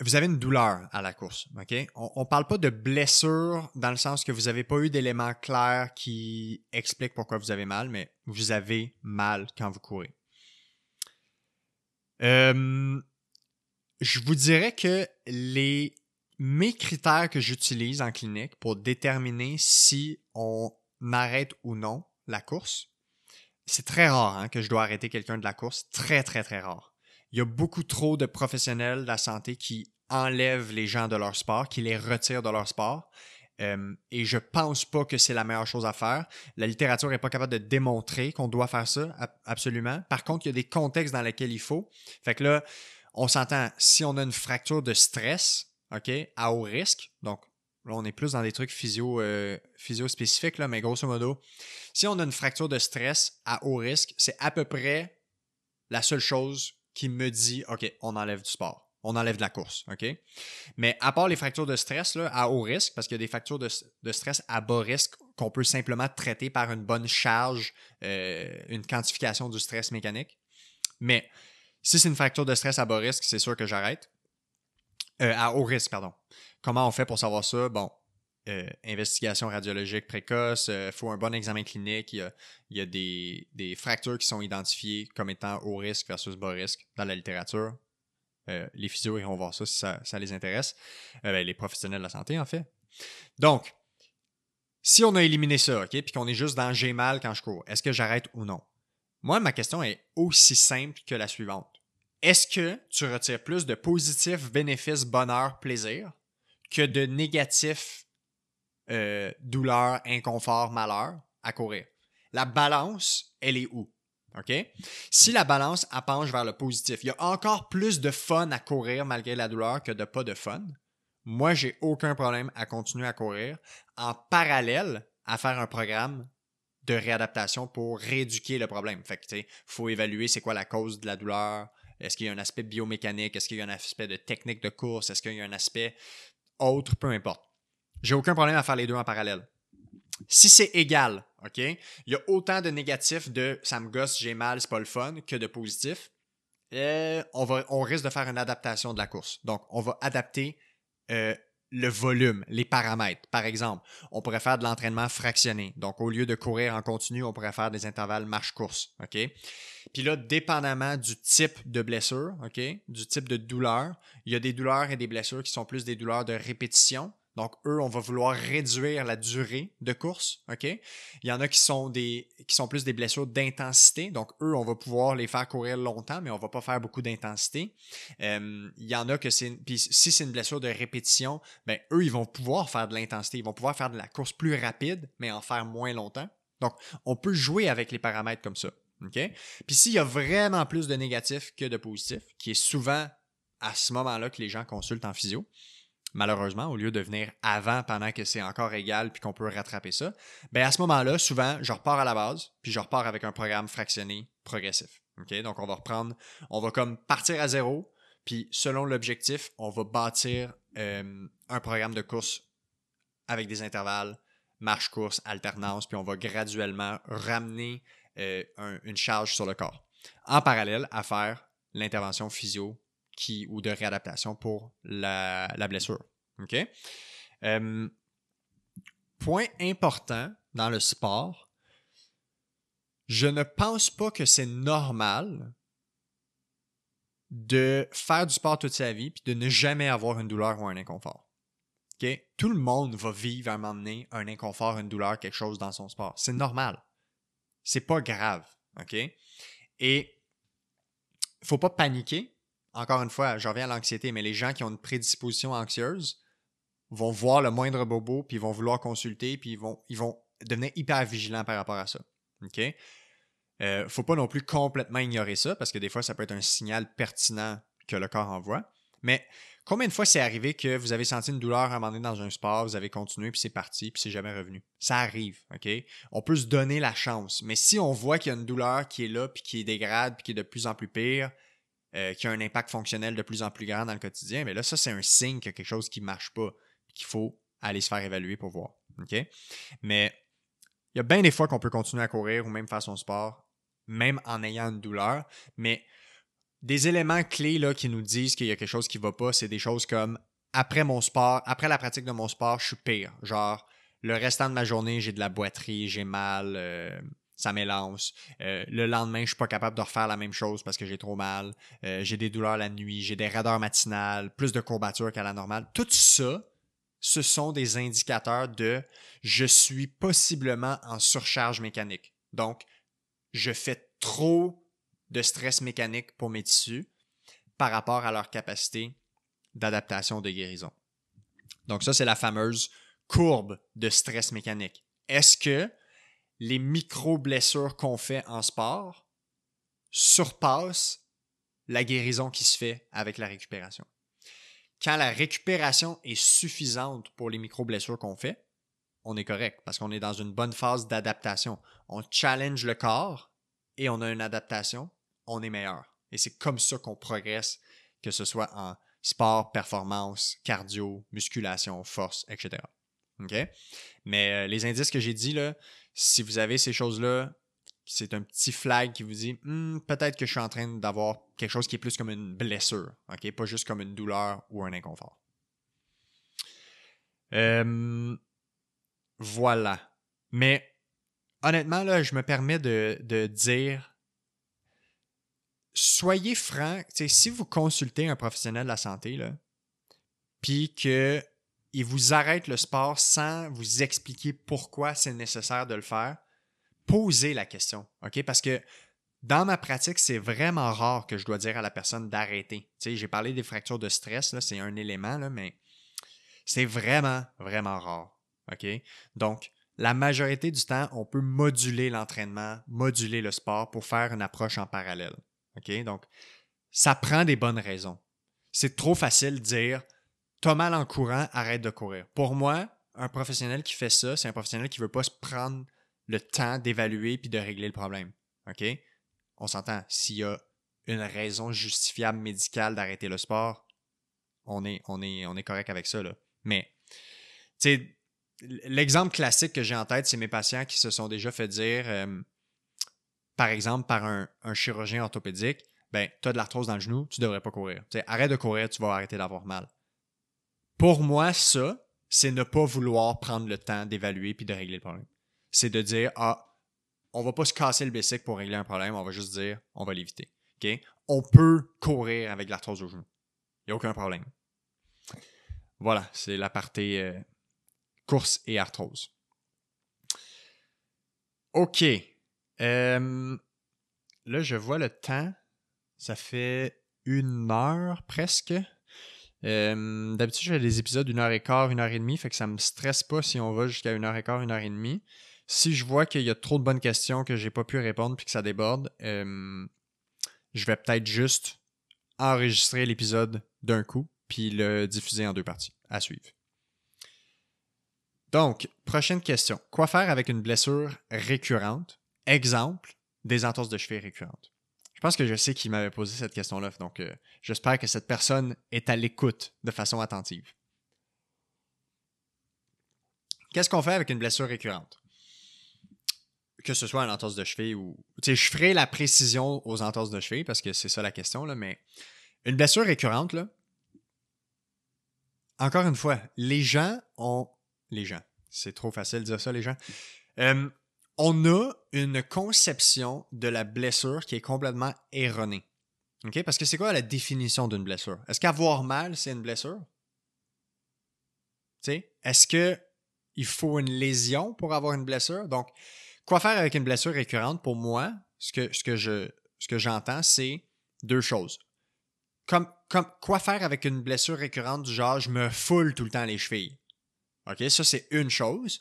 vous avez une douleur à la course, OK? On ne parle pas de blessure dans le sens que vous n'avez pas eu d'éléments clairs qui expliquent pourquoi vous avez mal, mais vous avez mal quand vous courez. Je vous dirais que les mes critères que j'utilise en clinique pour déterminer si on arrête ou non la course, c'est très rare hein, que je dois arrêter quelqu'un de la course, très très très rare il y a beaucoup trop de professionnels de la santé qui enlèvent les gens de leur sport, qui les retirent de leur sport. Euh, et je pense pas que c'est la meilleure chose à faire. La littérature n'est pas capable de démontrer qu'on doit faire ça, absolument. Par contre, il y a des contextes dans lesquels il faut. Fait que là, on s'entend, si on a une fracture de stress, OK, à haut risque, donc là, on est plus dans des trucs physio, euh, physio spécifiques, là, mais grosso modo, si on a une fracture de stress à haut risque, c'est à peu près la seule chose qui me dit OK, on enlève du sport. On enlève de la course, OK? Mais à part les fractures de stress là, à haut risque, parce qu'il y a des fractures de, stress à bas risque qu'on peut simplement traiter par une bonne charge, euh, une quantification du stress mécanique. Mais si c'est une fracture de stress à bas risque, c'est sûr que j'arrête. Euh, à haut risque, pardon. Comment on fait pour savoir ça? Bon, euh, investigation radiologique précoce, il euh, faut un bon examen clinique, il y a, des, fractures qui sont identifiées comme étant haut risque versus bas risque dans la littérature. Les physios iront voir ça si ça, les intéresse. Ben, les professionnels de la santé, en fait. Donc, si on a éliminé ça, OK, puis qu'on est juste dans j'ai mal quand je cours, est-ce que j'arrête ou non? Moi, ma question est aussi simple que la suivante. Est-ce que tu retires plus de positifs, bénéfices, bonheur, plaisir que de négatifs, euh, douleur, inconfort, malheur à courir? La balance, elle est où? OK? Si la balance penche vers le positif, il y a encore plus de fun à courir malgré la douleur que de pas de fun. Moi, j'ai aucun problème à continuer à courir en parallèle à faire un programme de réadaptation pour rééduquer le problème. Fait que, faut évaluer c'est quoi la cause de la douleur. Est-ce qu'il y a un aspect biomécanique? Est-ce qu'il y a un aspect de technique de course? Est-ce qu'il y a un aspect autre? Peu importe. J'ai aucun problème à faire les deux en parallèle. Si c'est égal, OK, il y a autant de négatifs de ça me gosse, j'ai mal, c'est pas le fun, que de positifs. Euh, on, risque de faire une adaptation de la course. Donc, on va adapter euh, le volume, les paramètres. Par exemple, on pourrait faire de l'entraînement fractionné. Donc, au lieu de courir en continu, on pourrait faire des intervalles marche-course. OK? Puis là, dépendamment du type de blessure, OK? Du type de douleur, il y a des douleurs et des blessures qui sont plus des douleurs de répétition. Donc, eux, on va vouloir réduire la durée de course. Il y en a qui sont, plus des blessures d'intensité. Donc, eux, on va pouvoir les faire courir longtemps, mais on va pas faire beaucoup d'intensité. Euh, il y en a que c'est. Si c'est une blessure de répétition, ben, eux, ils vont pouvoir faire de l'intensité. Ils vont pouvoir faire de la course plus rapide, mais en faire moins longtemps. Donc, on peut jouer avec les paramètres comme ça. OK? Puis, s'il y a vraiment plus de négatifs que de positifs, qui est souvent à ce moment-là que les gens consultent en physio, malheureusement, au lieu de venir avant pendant que c'est encore égal puis qu'on peut rattraper ça, ben à ce moment-là, souvent, je repars à la base, puis je repars avec un programme fractionné progressif. Donc, on va reprendre, on va comme partir à zéro, puis selon l'objectif, on va bâtir euh, un programme de course avec des intervalles, marche-course, alternance, puis on va graduellement ramener euh, une charge sur le corps. En parallèle, à faire l'intervention physio ou de réadaptation pour la, blessure. Euh, point important dans le sport, je ne pense pas que c'est normal de faire du sport toute sa vie puis de ne jamais avoir une douleur ou un inconfort. Tout le monde va vivre à un moment donné un inconfort, une douleur, quelque chose dans son sport. C'est normal. C'est pas grave. OK? Et il faut pas paniquer encore une fois, je reviens à l'anxiété, mais les gens qui ont une prédisposition anxieuse vont voir le moindre bobo, puis vont vouloir consulter, puis ils vont, ils vont devenir hyper vigilants par rapport à ça. OK? Euh, faut pas non plus complètement ignorer ça, parce que des fois, ça peut être un signal pertinent que le corps envoie. Mais combien de fois c'est arrivé que vous avez senti une douleur à un moment donné dans un sport, vous avez continué, puis c'est parti, puis c'est jamais revenu? Ça arrive, OK? On peut se donner la chance. Mais si on voit qu'il y a une douleur qui est là, puis qui dégrade, puis qui est de plus en plus pire, euh, qui a un impact fonctionnel de plus en plus grand dans le quotidien, mais là, ça, c'est un signe qu'il y a quelque chose qui ne marche pas, qu'il faut aller se faire évaluer pour voir. Mais il y a bien des fois qu'on peut continuer à courir ou même faire son sport, même en ayant une douleur, mais des éléments clés là, qui nous disent qu'il y a quelque chose qui ne va pas, c'est des choses comme après mon sport, après la pratique de mon sport, je suis pire. Genre, le restant de ma journée, j'ai de la boiterie, j'ai mal, euh, ça m'élance. Euh, le lendemain, je suis pas capable de refaire la même chose parce que j'ai trop mal. Euh, j'ai des douleurs la nuit, j'ai des raideurs matinales, plus de courbatures qu'à la normale. Tout ça, ce sont des indicateurs de je suis possiblement en surcharge mécanique. Donc, je fais trop de stress mécanique pour mes tissus par rapport à leur capacité d'adaptation de guérison. Donc ça, c'est la fameuse courbe de stress mécanique. Est-ce que les micro-blessures qu'on fait en sport surpassent la guérison qui se fait avec la récupération. Quand la récupération est suffisante pour les micro-blessures qu'on fait, on est correct parce qu'on est dans une bonne phase d'adaptation. On challenge le corps et on a une adaptation, on est meilleur. Et c'est comme ça qu'on progresse, que ce soit en sport, performance, cardio, musculation, force, etc. Mais euh, les indices que j'ai dit, là, si vous avez ces choses-là, c'est un petit flag qui vous dit hmm, peut-être que je suis en train d'avoir quelque chose qui est plus comme une blessure, pas juste comme une douleur ou un inconfort. Voilà. Mais honnêtement, là, je me permets de, de dire soyez franc, si vous consultez un professionnel de la santé, puis que il vous arrête le sport sans vous expliquer pourquoi c'est nécessaire de le faire, posez la question. Parce que dans ma pratique, c'est vraiment rare que je dois dire à la personne d'arrêter. j'ai parlé des fractures de stress, c'est un élément, mais c'est vraiment, vraiment rare. Donc, la majorité du temps, on peut moduler l'entraînement, moduler le sport pour faire une approche en parallèle. OK? Donc, ça prend des bonnes raisons. C'est trop facile de dire T'as mal en courant, arrête de courir. Pour moi, un professionnel qui fait ça, c'est un professionnel qui veut pas se prendre le temps d'évaluer puis de régler le problème. OK? On s'entend. S'il y a une raison justifiable médicale d'arrêter le sport, on est, on est, on est correct avec ça. Mais, tu sais, l'exemple classique que j'ai en tête, c'est mes patients qui se sont déjà fait dire, euh, par exemple, par un, chirurgien orthopédique, ben, tu as de l'arthrose dans le genou, tu devrais pas courir. arrête de courir, tu vas arrêter d'avoir mal. Pour moi, ça, c'est ne pas vouloir prendre le temps d'évaluer puis de régler le problème. C'est de dire, ah, on va pas se casser le bicycle pour régler un problème, on va juste dire, on va l'éviter. On peut courir avec l'arthrose au genou. Il n'y a aucun problème. Voilà, c'est la partie euh, course et arthrose. OK. Euh, là, je vois le temps. Ça fait une heure presque. Euh, d'habitude, j'ai des épisodes d'une heure et quart, une heure et demie, fait que ça me stresse pas si on va jusqu'à une heure et quart, une heure et demie. Si je vois qu'il y a trop de bonnes questions que j'ai pas pu répondre puis que ça déborde, euh, je vais peut-être juste enregistrer l'épisode d'un coup puis le diffuser en deux parties. À suivre. Donc, prochaine question. Quoi faire avec une blessure récurrente? Exemple, des entorses de cheville récurrentes. Je pense que je sais qui m'avait posé cette question-là, donc euh, j'espère que cette personne est à l'écoute de façon attentive. Qu'est-ce qu'on fait avec une blessure récurrente? Que ce soit une entorse de cheville ou. Tu sais, je ferai la précision aux entorses de cheville parce que c'est ça la question, là, mais une blessure récurrente, là, encore une fois, les gens ont. Les gens. C'est trop facile de dire ça, les gens. Euh, on a une conception de la blessure qui est complètement erronée. Parce que c'est quoi la définition d'une blessure? Est-ce qu'avoir mal, c'est une blessure? Est-ce qu'il faut une lésion pour avoir une blessure? Donc, quoi faire avec une blessure récurrente? Pour moi, ce que, que, que j'entends, c'est deux choses. Comme, comme, quoi faire avec une blessure récurrente du genre je me foule tout le temps les chevilles? OK, ça c'est une chose.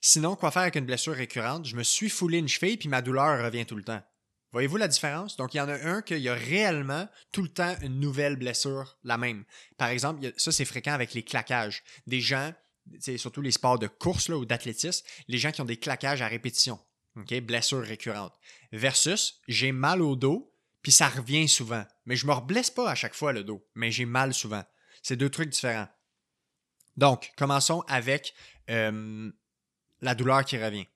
Sinon, quoi faire avec une blessure récurrente? Je me suis foulé une cheville puis ma douleur revient tout le temps. Voyez-vous la différence? Donc, il y en a un qu'il y a réellement tout le temps une nouvelle blessure, la même. Par exemple, ça, c'est fréquent avec les claquages. Des gens, c'est surtout les sports de course là, ou d'athlétisme, les gens qui ont des claquages à répétition. OK? Blessure récurrente. Versus, j'ai mal au dos, puis ça revient souvent. Mais je me reblesse pas à chaque fois le dos, mais j'ai mal souvent. C'est deux trucs différents. Donc, commençons avec euh, la douleur qui revient.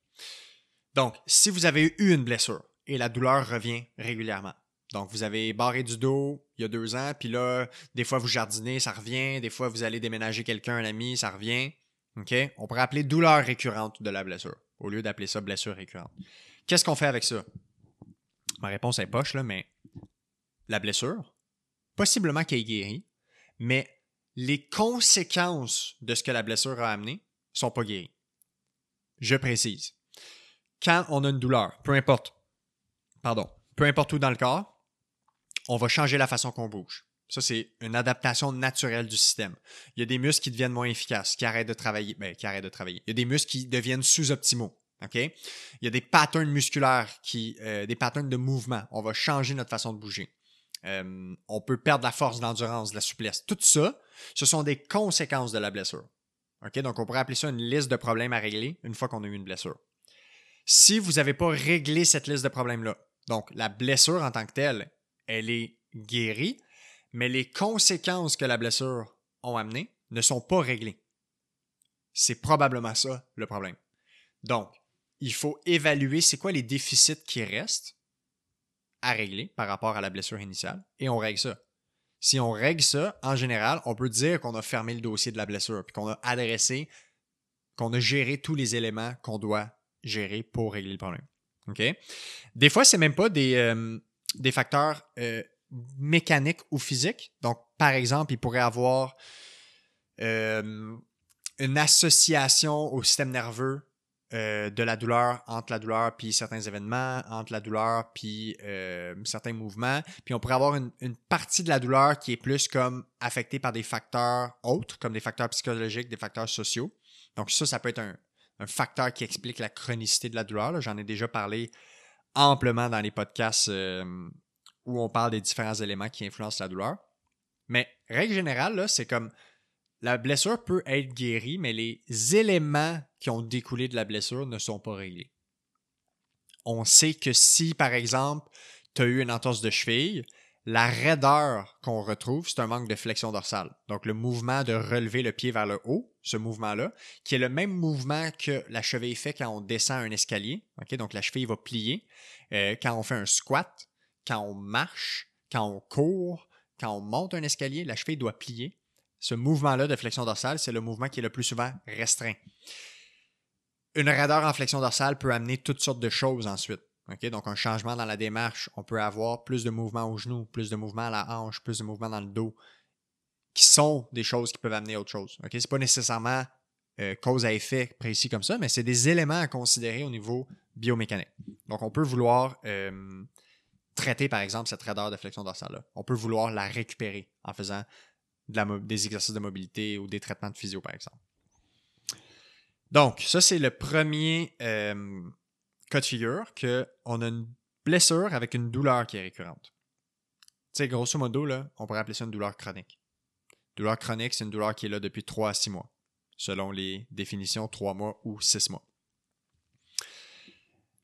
Donc, si vous avez eu une blessure et la douleur revient régulièrement, donc vous avez barré du dos il y a deux ans, puis là, des fois vous jardinez, ça revient, des fois vous allez déménager quelqu'un, un ami, ça revient. OK? On pourrait appeler douleur récurrente de la blessure, au lieu d'appeler ça blessure récurrente. Qu'est-ce qu'on fait avec ça? Ma réponse est poche, là, mais la blessure, possiblement qu'elle est guérie, mais les conséquences de ce que la blessure a amené sont pas guéries. Je précise. Quand on a une douleur, peu importe, pardon, peu importe où dans le corps, on va changer la façon qu'on bouge. Ça, c'est une adaptation naturelle du système. Il y a des muscles qui deviennent moins efficaces, qui arrêtent de travailler. Ben, qui arrêtent de travailler. Il y a des muscles qui deviennent sous-optimaux. Il y a des patterns musculaires, qui, euh, des patterns de mouvement. On va changer notre façon de bouger. Euh, on peut perdre la force, l'endurance, la souplesse. Tout ça, ce sont des conséquences de la blessure. Donc, on pourrait appeler ça une liste de problèmes à régler une fois qu'on a eu une blessure. Si vous n'avez pas réglé cette liste de problèmes-là, donc la blessure en tant que telle, elle est guérie, mais les conséquences que la blessure ont amenées ne sont pas réglées. C'est probablement ça le problème. Donc, il faut évaluer c'est quoi les déficits qui restent à régler par rapport à la blessure initiale et on règle ça. Si on règle ça, en général, on peut dire qu'on a fermé le dossier de la blessure, puis qu'on a adressé, qu'on a géré tous les éléments qu'on doit gérer pour régler le problème. OK? Des fois, c'est même pas des, euh, facteurs euh, mécaniques ou physiques. Donc, par exemple, il pourrait avoir euh, une association au système nerveux euh, de la douleur entre la douleur puis certains événements, entre la douleur puis euh, certains mouvements. Puis on pourrait avoir une, partie de la douleur qui est plus comme affectée par des facteurs autres, comme des facteurs psychologiques, des facteurs sociaux. Donc ça, ça peut être un, facteur qui explique la chronicité de la douleur. J'en ai déjà parlé amplement dans les podcasts euh, où on parle des différents éléments qui influencent la douleur. Mais règle générale, c'est comme la blessure peut être guérie, mais les éléments qui ont découlé de la blessure ne sont pas réglés. On sait que si, par exemple, tu as eu une entorse de cheville, la raideur qu'on retrouve, c'est un manque de flexion dorsale. Donc, le mouvement de relever le pied vers le haut, ce mouvement-là, qui est le même mouvement que la cheville fait quand on descend un escalier. Donc, la cheville va plier. Euh, quand on fait un squat, quand on marche, quand on court, quand on monte un escalier, la cheville doit plier ce mouvement-là de flexion dorsale, c'est le mouvement qui est le plus souvent restreint. Une raideur en flexion dorsale peut amener toutes sortes de choses ensuite. Donc, un changement dans la démarche, on peut avoir plus de mouvement au genou, plus de mouvement à la hanche, plus de mouvement dans le dos, qui sont des choses qui peuvent amener à autre chose. Ce n'est pas nécessairement euh, cause à effet précis comme ça, mais c'est des éléments à considérer au niveau biomécanique. Donc, on peut vouloir euh, traiter, par exemple, cette raideur de flexion dorsale-là. On peut vouloir la récupérer en faisant des exercices de mobilité ou des traitements de physio, par exemple. Donc, ça, c'est le premier euh, cas de figure qu'on a une blessure avec une douleur qui est récurrente. Tu sais, grosso modo, on pourrait appeler ça une douleur chronique. Douleur chronique, c'est une douleur qui est là depuis 3 à 6 mois, selon les définitions 3 mois ou 6 mois.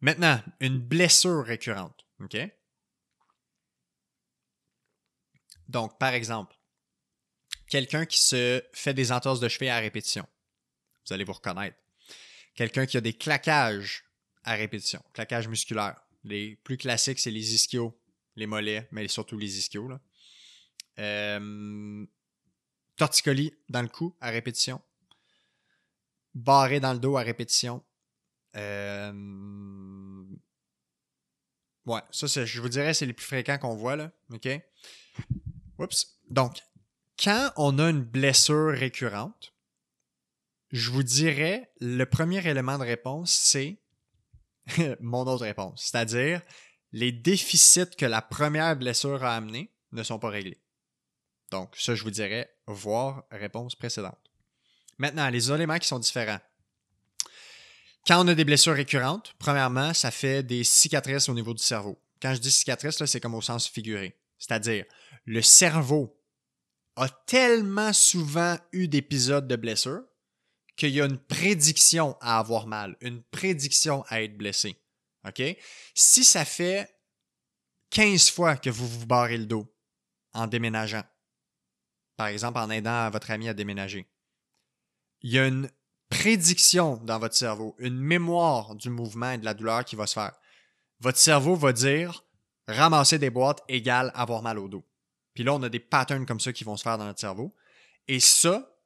Maintenant, une blessure récurrente. OK? Donc, par exemple, quelqu'un qui se fait des entorses de cheville à répétition. Vous allez vous reconnaître. Quelqu'un qui a des claquages à répétition, claquages musculaires. Les plus classiques, c'est les ischios, les mollets, mais surtout les ischios. Là. Euh, torticolis dans le cou à répétition. Barré dans le dos à répétition. Euh, ouais, ça, je vous dirais, c'est les plus fréquents qu'on voit. Là. OK? Oups. Donc, quand on a une blessure récurrente, je vous dirais, le premier élément de réponse, c'est *laughs* mon autre réponse. C'est-à-dire, les déficits que la première blessure a amenés ne sont pas réglés. Donc, ça, je vous dirais, voir réponse précédente. Maintenant, les éléments qui sont différents. Quand on a des blessures récurrentes, premièrement, ça fait des cicatrices au niveau du cerveau. Quand je dis cicatrices, c'est comme au sens figuré. C'est-à-dire, le cerveau a tellement souvent eu d'épisodes de blessure qu'il y a une prédiction à avoir mal, une prédiction à être blessé. OK? Si ça fait 15 fois que vous vous barrez le dos en déménageant, par exemple en aidant votre ami à déménager, il y a une prédiction dans votre cerveau, une mémoire du mouvement et de la douleur qui va se faire. Votre cerveau va dire ramasser des boîtes égale avoir mal au dos. Puis là, on a des patterns comme ça qui vont se faire dans notre cerveau. Et ça,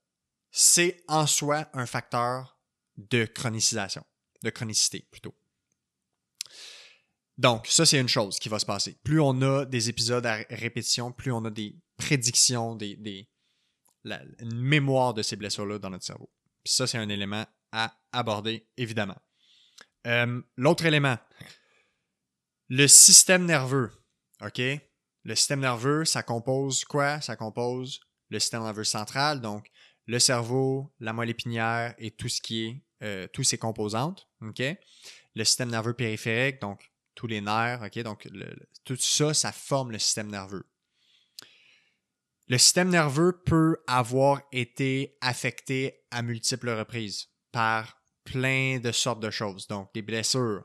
c'est en soi un facteur de chronicisation, de chronicité plutôt. Donc, ça, c'est une chose qui va se passer. Plus on a des épisodes à répétition, plus on a des prédictions, des, des une mémoire de ces blessures-là dans notre cerveau. ça, c'est un élément à aborder, évidemment. Euh, l'autre élément, le système nerveux. OK? Le système nerveux, ça compose quoi? Ça compose le système nerveux central, donc le cerveau, la moelle épinière et tout ce qui est, euh, tous ses composantes. OK? Le système nerveux périphérique, donc tous les nerfs, OK? Donc, tout ça, ça forme le système nerveux. Le système nerveux peut avoir été affecté à multiples reprises par plein de sortes de choses. Donc, des blessures,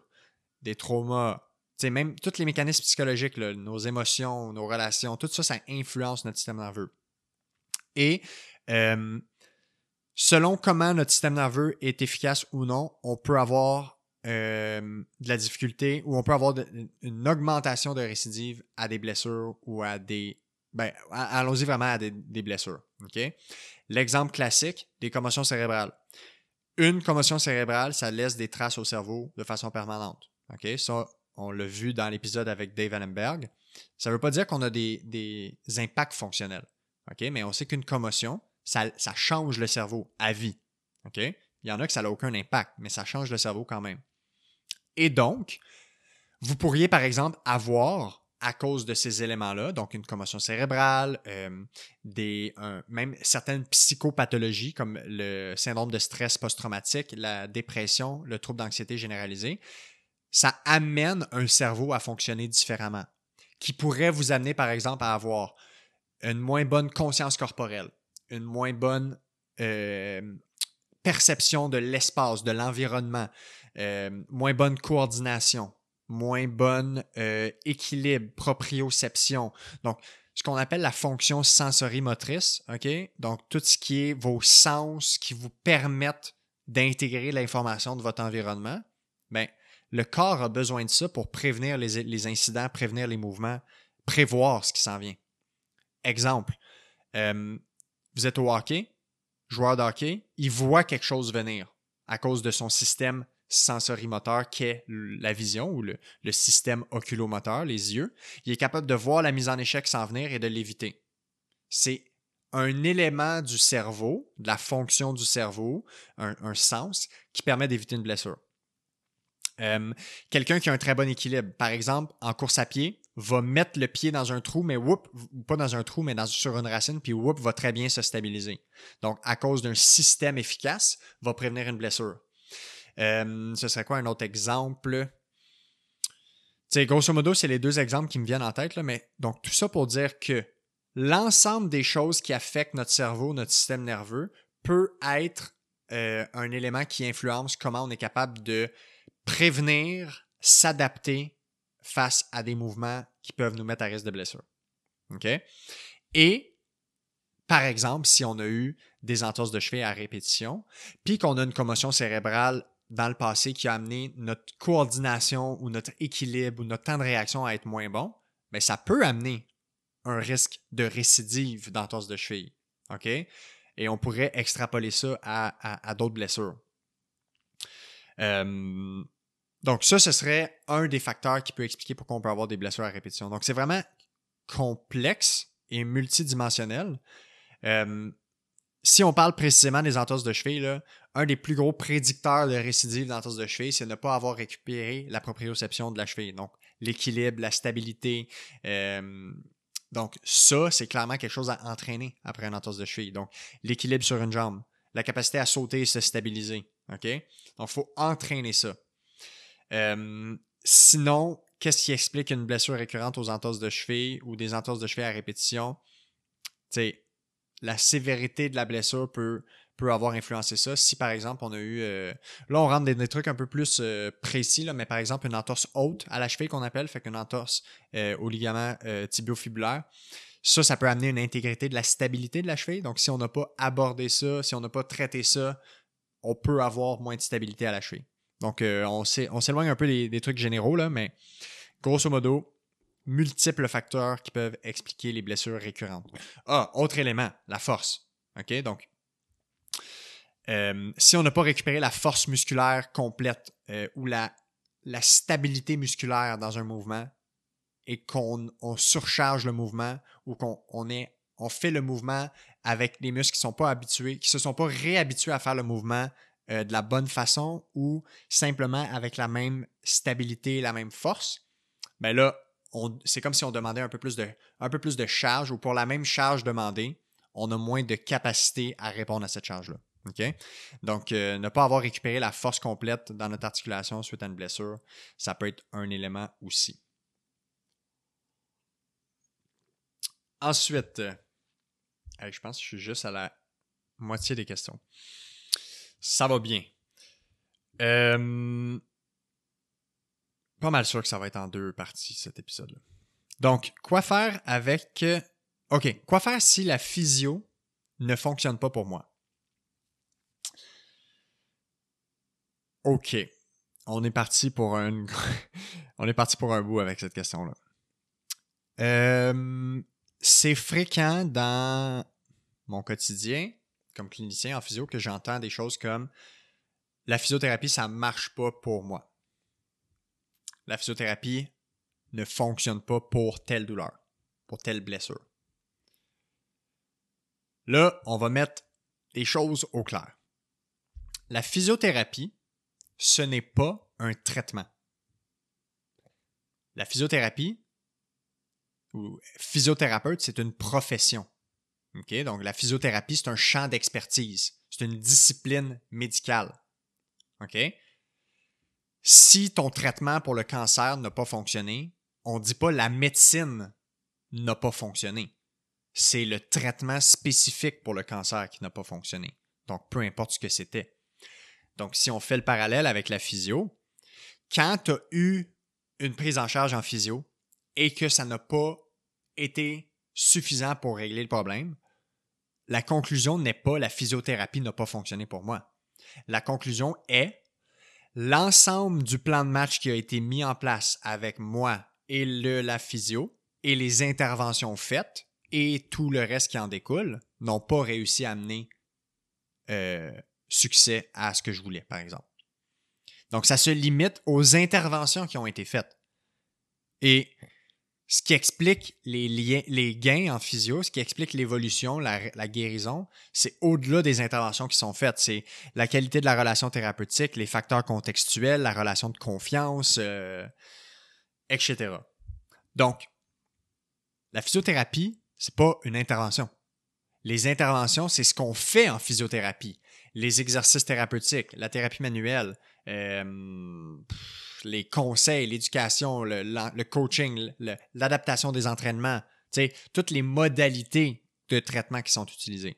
des traumas, même tous les mécanismes psychologiques, nos émotions, nos relations, tout ça, ça influence notre système nerveux. Et euh, selon comment notre système nerveux est efficace ou non, on peut avoir euh, de la difficulté ou on peut avoir une augmentation de récidive à des blessures ou à des. Ben, allons-y vraiment à des, blessures. L'exemple classique, des commotions cérébrales. Une commotion cérébrale, ça laisse des traces au cerveau de façon permanente. OK? Ça, on l'a vu dans l'épisode avec Dave Allenberg. Ça ne veut pas dire qu'on a des, impacts fonctionnels. Mais on sait qu'une commotion, ça, change le cerveau à vie. Il y en a que ça n'a aucun impact, mais ça change le cerveau quand même. Et donc, vous pourriez, par exemple, avoir, à cause de ces éléments-là, donc une commotion cérébrale, euh, des, même certaines psychopathologies comme le syndrome de stress post-traumatique, la dépression, le trouble d'anxiété généralisé, ça amène un cerveau à fonctionner différemment, qui pourrait vous amener, par exemple, à avoir une moins bonne conscience corporelle, une moins bonne euh, perception de l'espace, de l'environnement, euh, moins bonne coordination, moins bonne euh, équilibre, proprioception. Donc, ce qu'on appelle la fonction sensorimotrice, OK? Donc, tout ce qui est vos sens qui vous permettent d'intégrer l'information de votre environnement, le corps a besoin de ça pour prévenir les, incidents, prévenir les mouvements, prévoir ce qui s'en vient. Exemple, vous êtes au hockey, joueur de hockey, il voit quelque chose venir à cause de son système sensorimoteur qui est la vision ou le, système oculomoteur, les yeux. Il est capable de voir la mise en échec s'en venir et de l'éviter. C'est un élément du cerveau, de la fonction du cerveau, un, sens, qui permet d'éviter une blessure. Euh, quelqu'un qui a un très bon équilibre, par exemple, en course à pied, va mettre le pied dans un trou, mais whoop, pas dans un trou, mais sur une racine, puis whoop, va très bien se stabiliser. Donc, à cause d'un système efficace, va prévenir une blessure. Euh, ce serait quoi un autre exemple? sais, grosso modo, c'est les deux exemples qui me viennent en tête, mais donc tout ça pour dire que l'ensemble des choses qui affectent notre cerveau, notre système nerveux, peut être euh, un élément qui influence comment on est capable de prévenir, s'adapter face à des mouvements qui peuvent nous mettre à risque de blessure. Et, par exemple, si on a eu des entorses de cheville à répétition, puis qu'on a une commotion cérébrale dans le passé qui a amené notre coordination ou notre équilibre ou notre temps de réaction à être moins bon, mais ben, ça peut amener un risque de récidive d'entorse de cheville. Et on pourrait extrapoler ça à, d'autres blessures. Euh, donc, ça, ce serait un des facteurs qui peut expliquer pourquoi on peut avoir des blessures à répétition. Donc, c'est vraiment complexe et multidimensionnel. Euh, si on parle précisément des entorses de cheville, un des plus gros prédicteurs de récidive d'entorse de cheville, c'est ne pas avoir récupéré la proprioception de la cheville. Donc, l'équilibre, la stabilité. Euh, donc, ça, c'est clairement quelque chose à entraîner après une entorse de cheville. Donc, l'équilibre sur une jambe, la capacité à sauter et se stabiliser. OK? Donc, il faut entraîner ça. Euh, sinon, qu'est-ce qui explique une blessure récurrente aux entorses de cheville ou des entorses de cheville à répétition? Tu sais, la sévérité de la blessure peut, avoir influencé ça. Si par exemple on a eu. Euh, là, on rentre des, des, trucs un peu plus euh, précis, là, mais par exemple une entorse haute à la cheville qu'on appelle, fait qu'une entorse au ligament tibiofibulaire. Ça, ça peut amener une intégrité de la stabilité de la cheville. Donc, si on n'a pas abordé ça, si on n'a pas traité ça, on peut avoir moins de stabilité à la cheville. Donc, on s'éloigne un peu des, des, trucs généraux, là, mais grosso modo, multiples facteurs qui peuvent expliquer les blessures récurrentes. Ah, autre élément, la force. OK? Donc, euh, si on n'a pas récupéré la force musculaire complète euh, ou la, la stabilité musculaire dans un mouvement et qu'on surcharge le mouvement ou qu'on on on fait le mouvement avec des muscles qui ne sont pas habitués, qui ne se sont pas réhabitués à faire le mouvement euh, de la bonne façon ou simplement avec la même stabilité, la même force, ben là, c'est comme si on demandait un peu, plus de, charge ou pour la même charge demandée, on a moins de capacité à répondre à cette charge-là. Donc, euh, ne pas avoir récupéré la force complète dans notre articulation suite à une blessure, ça peut être un élément aussi. Ensuite, euh, je pense que je suis juste à la moitié des questions. Ça va bien. Euh, pas mal sûr que ça va être en deux parties, cet épisode-là. Donc, quoi faire avec... Euh, OK, quoi faire si la physio ne fonctionne pas pour moi? OK. On est parti pour un... *laughs* On est parti pour un bout avec cette question-là. Euh, c'est fréquent dans mon quotidien, comme clinicien en physio, que j'entends des choses comme la physiothérapie, ça marche pas pour moi la physiothérapie ne fonctionne pas pour telle douleur, pour telle blessure. Là, on va mettre les choses au clair. La physiothérapie, ce n'est pas un traitement. La physiothérapie, ou physiothérapeute, c'est une profession. Donc, la physiothérapie, c'est un champ d'expertise. C'est une discipline médicale. Si ton traitement pour le cancer n'a pas fonctionné, on ne dit pas la médecine n'a pas fonctionné. C'est le traitement spécifique pour le cancer qui n'a pas fonctionné. Donc, peu importe ce que c'était. Donc, si on fait le parallèle avec la physio, quand tu as eu une prise en charge en physio et que ça n'a pas été suffisant pour régler le problème, la conclusion n'est pas la physiothérapie n'a pas fonctionné pour moi. La conclusion est l'ensemble du plan de match qui a été mis en place avec moi et le, la physio et les interventions faites et tout le reste qui en découle n'ont pas réussi à amener euh, succès à ce que je voulais, par exemple. Donc, ça se limite aux interventions qui ont été faites. Et ce qui explique les, gains en physio, ce qui explique l'évolution, la, guérison, c'est au-delà des interventions qui sont faites. C'est la qualité de la relation thérapeutique, les facteurs contextuels, la relation de confiance, euh, etc. Donc, la physiothérapie, c'est pas une intervention. Les interventions, c'est ce qu'on fait en physiothérapie. Les exercices thérapeutiques, la thérapie manuelle, euh, les conseils, l'éducation, le, coaching, l'adaptation des entraînements, toutes les modalités de traitement qui sont utilisées.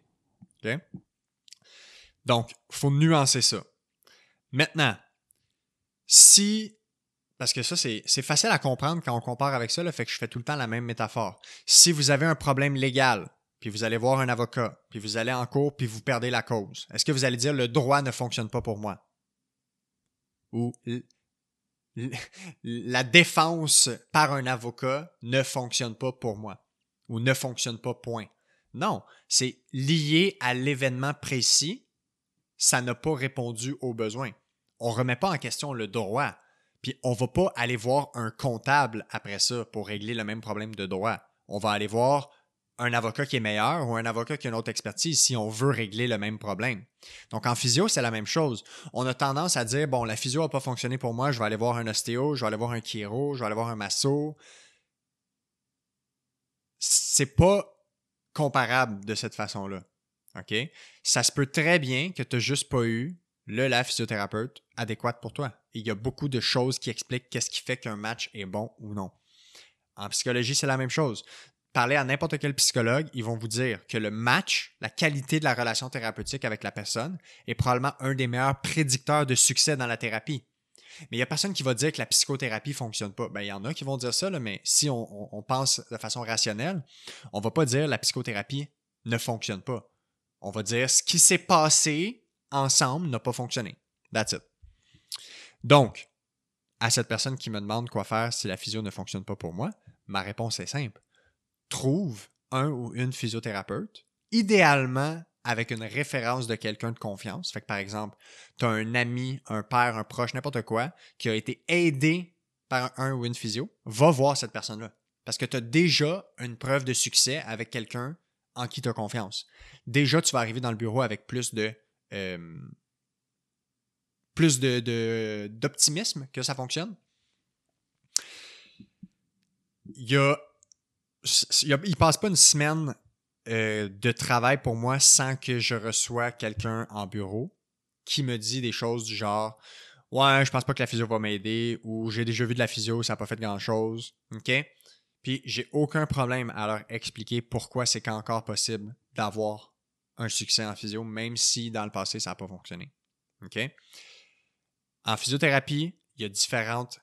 Donc, il faut nuancer ça. Maintenant, si, parce que ça, c'est facile à comprendre quand on compare avec ça, le fait que je fais tout le temps la même métaphore. Si vous avez un problème légal, puis vous allez voir un avocat, puis vous allez en cours, puis vous perdez la cause, est-ce que vous allez dire le droit ne fonctionne pas pour moi? Ou la défense par un avocat ne fonctionne pas pour moi ou ne fonctionne pas, point. Non, c'est lié à l'événement précis, ça n'a pas répondu aux besoins. On ne remet pas en question le droit, puis on ne va pas aller voir un comptable après ça pour régler le même problème de droit. On va aller voir un avocat qui est meilleur ou un avocat qui a une autre expertise si on veut régler le même problème. Donc en physio, c'est la même chose. On a tendance à dire bon, la physio n'a pas fonctionné pour moi, je vais aller voir un ostéo, je vais aller voir un chiro, je vais aller voir un masso. C'est pas comparable de cette façon-là. OK? Ça se peut très bien que tu n'as juste pas eu le la physiothérapeute adéquate pour toi. il y a beaucoup de choses qui expliquent qu'est-ce qui fait qu'un match est bon ou non. En psychologie, c'est la même chose parler à n'importe quel psychologue, ils vont vous dire que le match, la qualité de la relation thérapeutique avec la personne, est probablement un des meilleurs prédicteurs de succès dans la thérapie. Mais il n'y a personne qui va dire que la psychothérapie ne fonctionne pas. Ben, il y en a qui vont dire ça, mais si on, pense de façon rationnelle, on ne va pas dire la psychothérapie ne fonctionne pas. On va dire ce qui s'est passé ensemble n'a pas fonctionné. That's it. Donc, à cette personne qui me demande quoi faire si la physio ne fonctionne pas pour moi, ma réponse est simple trouve un ou une physiothérapeute, idéalement avec une référence de quelqu'un de confiance. Fait par exemple, tu as un ami, un père, un proche, n'importe quoi, qui a été aidé par un ou une physio, va voir cette personne-là. Parce que tu as déjà une preuve de succès avec quelqu'un en qui tu as confiance. Déjà, tu vas arriver dans le bureau avec plus de. Euh, plus de, d'optimisme que ça fonctionne. Il y a il passe pas une semaine euh, de travail pour moi sans que je reçois quelqu'un en bureau qui me dit des choses du genre Ouais, je pense pas que la physio va m'aider ou j'ai déjà vu de la physio, ça n'a pas fait grand chose. OK? Puis j'ai aucun problème à leur expliquer pourquoi c'est encore possible d'avoir un succès en physio, même si dans le passé ça n'a pas fonctionné. OK? En physiothérapie, il y a différentes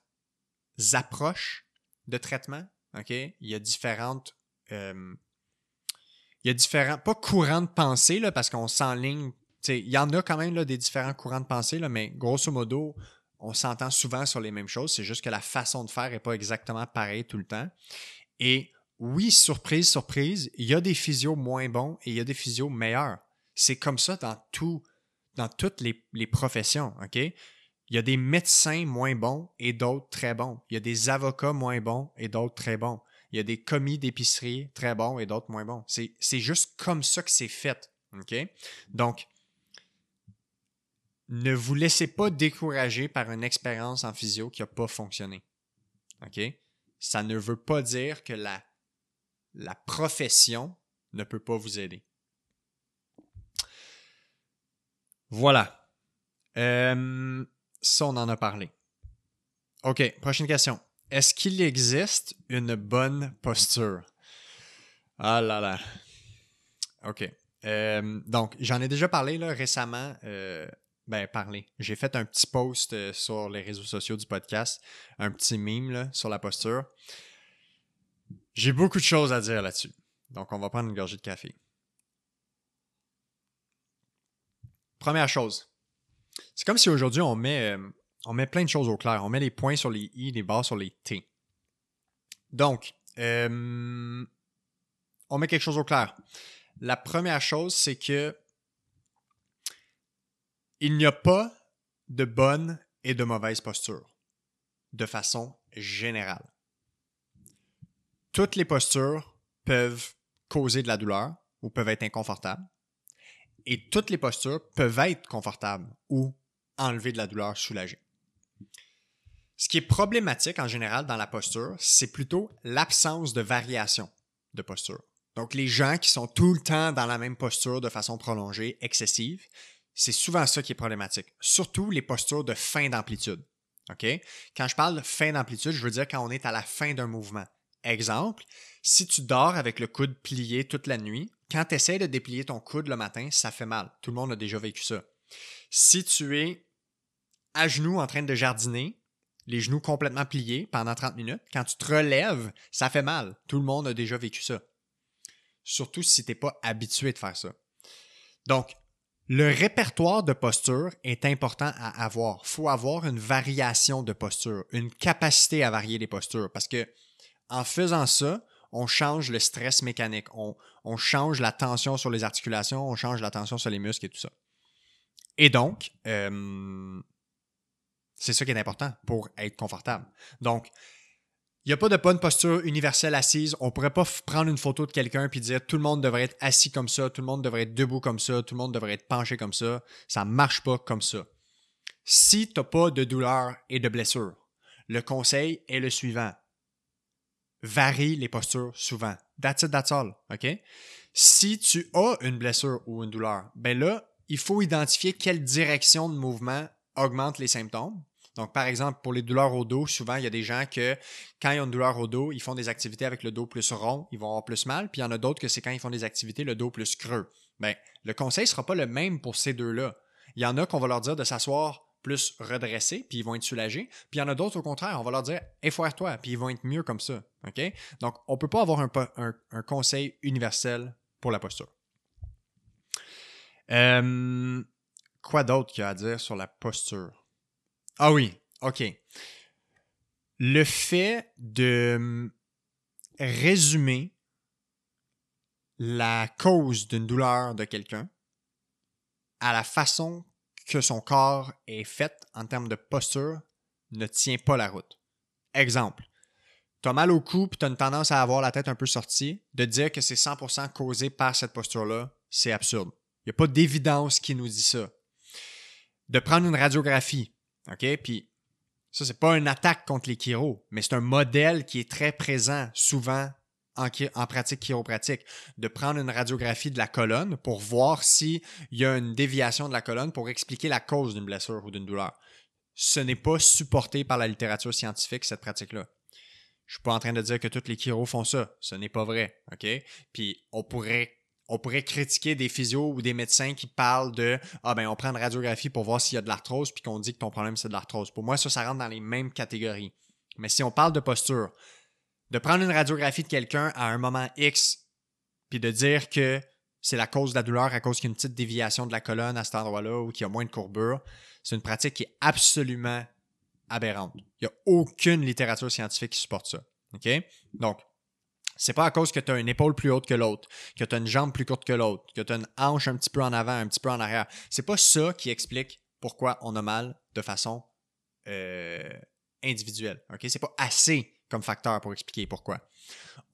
approches de traitement OK? Il y a différentes. Euh, il y a différents. Pas courants de pensée, là, parce qu'on s'enligne. Il y en a quand même là, des différents courants de pensée, là, mais grosso modo, on s'entend souvent sur les mêmes choses. C'est juste que la façon de faire n'est pas exactement pareille tout le temps. Et oui, surprise, surprise, il y a des physios moins bons et il y a des physios meilleurs. C'est comme ça dans tout, dans toutes les, les professions, OK? Il y a des médecins moins bons et d'autres très bons. Il y a des avocats moins bons et d'autres très bons. Il y a des commis d'épicerie très bons et d'autres moins bons. C'est juste comme ça que c'est fait. OK? Donc, ne vous laissez pas décourager par une expérience en physio qui n'a pas fonctionné. OK? Ça ne veut pas dire que la, la profession ne peut pas vous aider. Voilà. Euh, ça, on en a parlé. OK, prochaine question. Est-ce qu'il existe une bonne posture? Ah là là. OK. Euh, donc, j'en ai déjà parlé là, récemment. Euh, ben, parlé. J'ai fait un petit post euh, sur les réseaux sociaux du podcast, un petit meme là, sur la posture. J'ai beaucoup de choses à dire là-dessus. Donc, on va prendre une gorgée de café. Première chose, c'est comme si aujourd'hui on met, euh, on met plein de choses au clair. On met les points sur les i, les barres sur les t. Donc, euh, on met quelque chose au clair. La première chose, c'est que il n'y a pas de bonne et de mauvaise posture de façon générale. toutes les postures peuvent causer de la douleur ou peuvent être inconfortables. Et toutes les postures peuvent être confortables ou enlever de la douleur, soulager. Ce qui est problématique en général dans la posture, c'est plutôt l'absence de variation de posture. Donc, les gens qui sont tout le temps dans la même posture de façon prolongée, excessive, c'est souvent ça qui est problématique. Surtout les postures de fin d'amplitude. OK? Quand je parle de fin d'amplitude, je veux dire quand on est à la fin d'un mouvement. Exemple, si tu dors avec le coude plié toute la nuit, quand tu essaies de déplier ton coude le matin, ça fait mal. Tout le monde a déjà vécu ça. Si tu es à genoux en train de jardiner, les genoux complètement pliés pendant 30 minutes, quand tu te relèves, ça fait mal. Tout le monde a déjà vécu ça. Surtout si tu n'es pas habitué de faire ça. Donc, le répertoire de posture est important à avoir. Il faut avoir une variation de posture, une capacité à varier les postures parce que en faisant ça, on change le stress mécanique, on, change la tension sur les articulations, on change la tension sur les muscles et tout ça. Et donc, euh, c'est ça qui est important pour être confortable. Donc, il n'y a pas de bonne posture universelle assise. On ne pourrait pas prendre une photo de quelqu'un et dire tout le monde devrait être assis comme ça, tout le monde devrait être debout comme ça, tout le monde devrait être penché comme ça. Ça ne marche pas comme ça. Si tu n'as pas de douleur et de blessure, le conseil est le suivant varie les postures souvent. That's it, that's all. OK? Si tu as une blessure ou une douleur, ben là, il faut identifier quelle direction de mouvement augmente les symptômes. Donc, par exemple, pour les douleurs au dos, souvent, il y a des gens que quand ils ont une douleur au dos, ils font des activités avec le dos plus rond, ils vont avoir plus mal. Puis il y en a d'autres que c'est quand ils font des activités, le dos plus creux. Ben, le conseil ne sera pas le même pour ces deux-là. Il y en a qu'on va leur dire de s'asseoir plus redressés, puis ils vont être soulagés. Puis il y en a d'autres, au contraire, on va leur dire effoire-toi, puis ils vont être mieux comme ça. Donc, on ne peut pas avoir un, conseil universel pour la posture. Quoi d'autre qu'il y a à dire sur la posture? Ah oui, OK. Le fait de résumer la cause d'une douleur de quelqu'un à la façon que son corps est fait en termes de posture ne tient pas la route. Exemple, tu as mal au cou et tu as une tendance à avoir la tête un peu sortie, de dire que c'est 100% causé par cette posture-là, c'est absurde. Il n'y a pas d'évidence qui nous dit ça. De prendre une radiographie, OK? Puis ça, c'est pas une attaque contre les chiros, mais c'est un modèle qui est très présent souvent en, pratique chiropratique, de prendre une radiographie de la colonne pour voir s'il y a une déviation de la colonne pour expliquer la cause d'une blessure ou d'une douleur. Ce n'est pas supporté par la littérature scientifique, cette pratique-là. Je suis pas en train de dire que tous les chiros font ça. Ce n'est pas vrai. OK? Puis on pourrait on pourrait critiquer des physios ou des médecins qui parlent de Ah ben on prend une radiographie pour voir s'il y a de l'arthrose puis qu'on dit que ton problème c'est de l'arthrose. Pour moi, ça, ça rentre dans les mêmes catégories. Mais si on parle de posture, de prendre une radiographie de quelqu'un à un moment X, puis de dire que c'est la cause de la douleur à cause qu'il une petite déviation de la colonne à cet endroit-là ou qu'il y a moins de courbure, c'est une pratique qui est absolument aberrante. Il n'y a aucune littérature scientifique qui supporte ça. OK? Donc, c'est pas à cause que tu as une épaule plus haute que l'autre, que tu as une jambe plus courte que l'autre, que tu as une hanche un petit peu en avant, un petit peu en arrière. C'est pas ça qui explique pourquoi on a mal de façon euh, individuelle. OK? C'est pas assez comme facteur pour expliquer pourquoi.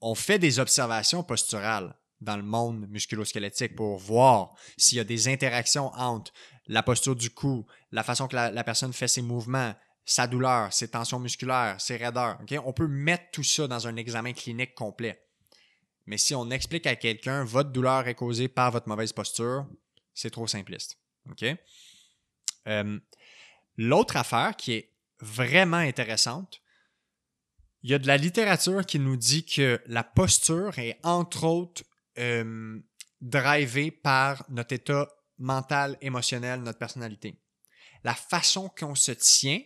On fait des observations posturales dans le monde musculosquelettique pour voir s'il y a des interactions entre la posture du cou, la façon que la, personne fait ses mouvements, sa douleur, ses tensions musculaires, ses raideurs. On peut mettre tout ça dans un examen clinique complet. Mais si on explique à quelqu'un votre douleur est causée par votre mauvaise posture, c'est trop simpliste. Euh, l'autre affaire qui est vraiment intéressante, il y a de la littérature qui nous dit que la posture est entre autres euh, drivée par notre état mental, émotionnel, notre personnalité. La façon qu'on se tient,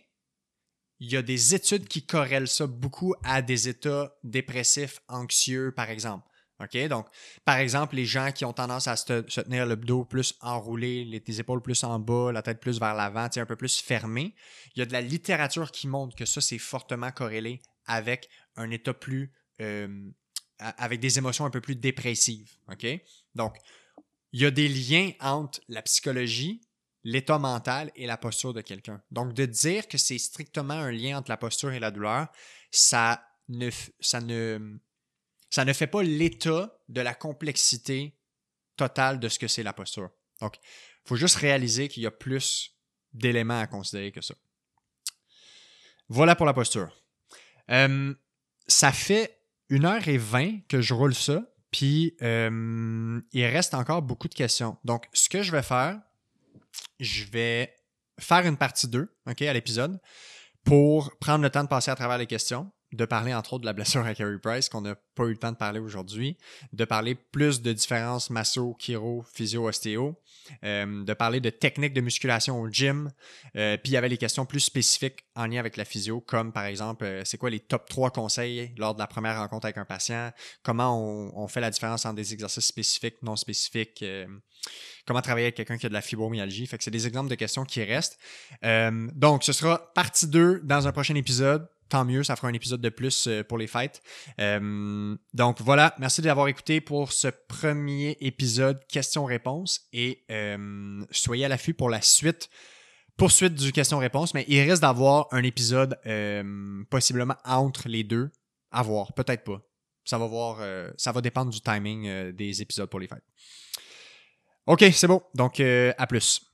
il y a des études qui corrèlent ça beaucoup à des états dépressifs, anxieux, par exemple. OK? Donc, par exemple, les gens qui ont tendance à se, tenir le dos plus enroulé, les, épaules plus en bas, la tête plus vers l'avant, un peu plus fermé, il y a de la littérature qui montre que ça, c'est fortement corrélé avec un état plus. Euh, avec des émotions un peu plus dépressives. OK? Donc, il y a des liens entre la psychologie, l'état mental et la posture de quelqu'un. Donc, de dire que c'est strictement un lien entre la posture et la douleur, ça ne, ça ne, Ça ne fait pas l'état de la complexité totale de ce que c'est la posture. Donc, il faut juste réaliser qu'il y a plus d'éléments à considérer que ça. Voilà pour la posture. Euh, ça fait une heure et vingt que je roule ça, puis euh, il reste encore beaucoup de questions. Donc, ce que je vais faire, je vais faire une partie 2 ok, à l'épisode pour prendre le temps de passer à travers les questions de parler entre autres de la blessure à Carey Price qu'on n'a pas eu le temps de parler aujourd'hui, de parler plus de différences masso, chiro, physio, ostéo, euh, de parler de techniques de musculation au gym, euh, puis il y avait les questions plus spécifiques en lien avec la physio, comme par exemple, euh, c'est quoi les top 3 conseils lors de la première rencontre avec un patient, comment on, on fait la différence entre des exercices spécifiques, non spécifiques, comment travailler avec quelqu'un qui a de la fibromyalgie? Fait que c'est des exemples de questions qui restent. donc, ce sera partie 2 dans un prochain épisode tant mieux, ça fera un épisode de plus euh, pour les fêtes. Euh, donc voilà, merci d'avoir écouté pour ce premier épisode questions-réponses et euh, soyez à l'affût pour la suite, poursuite du questions-réponses, mais il reste d'avoir un épisode possiblement entre les deux. À voir, peut-être pas. Ça va voir, ça va dépendre du timing des épisodes pour les fêtes. Ok, c'est bon. Donc, à plus.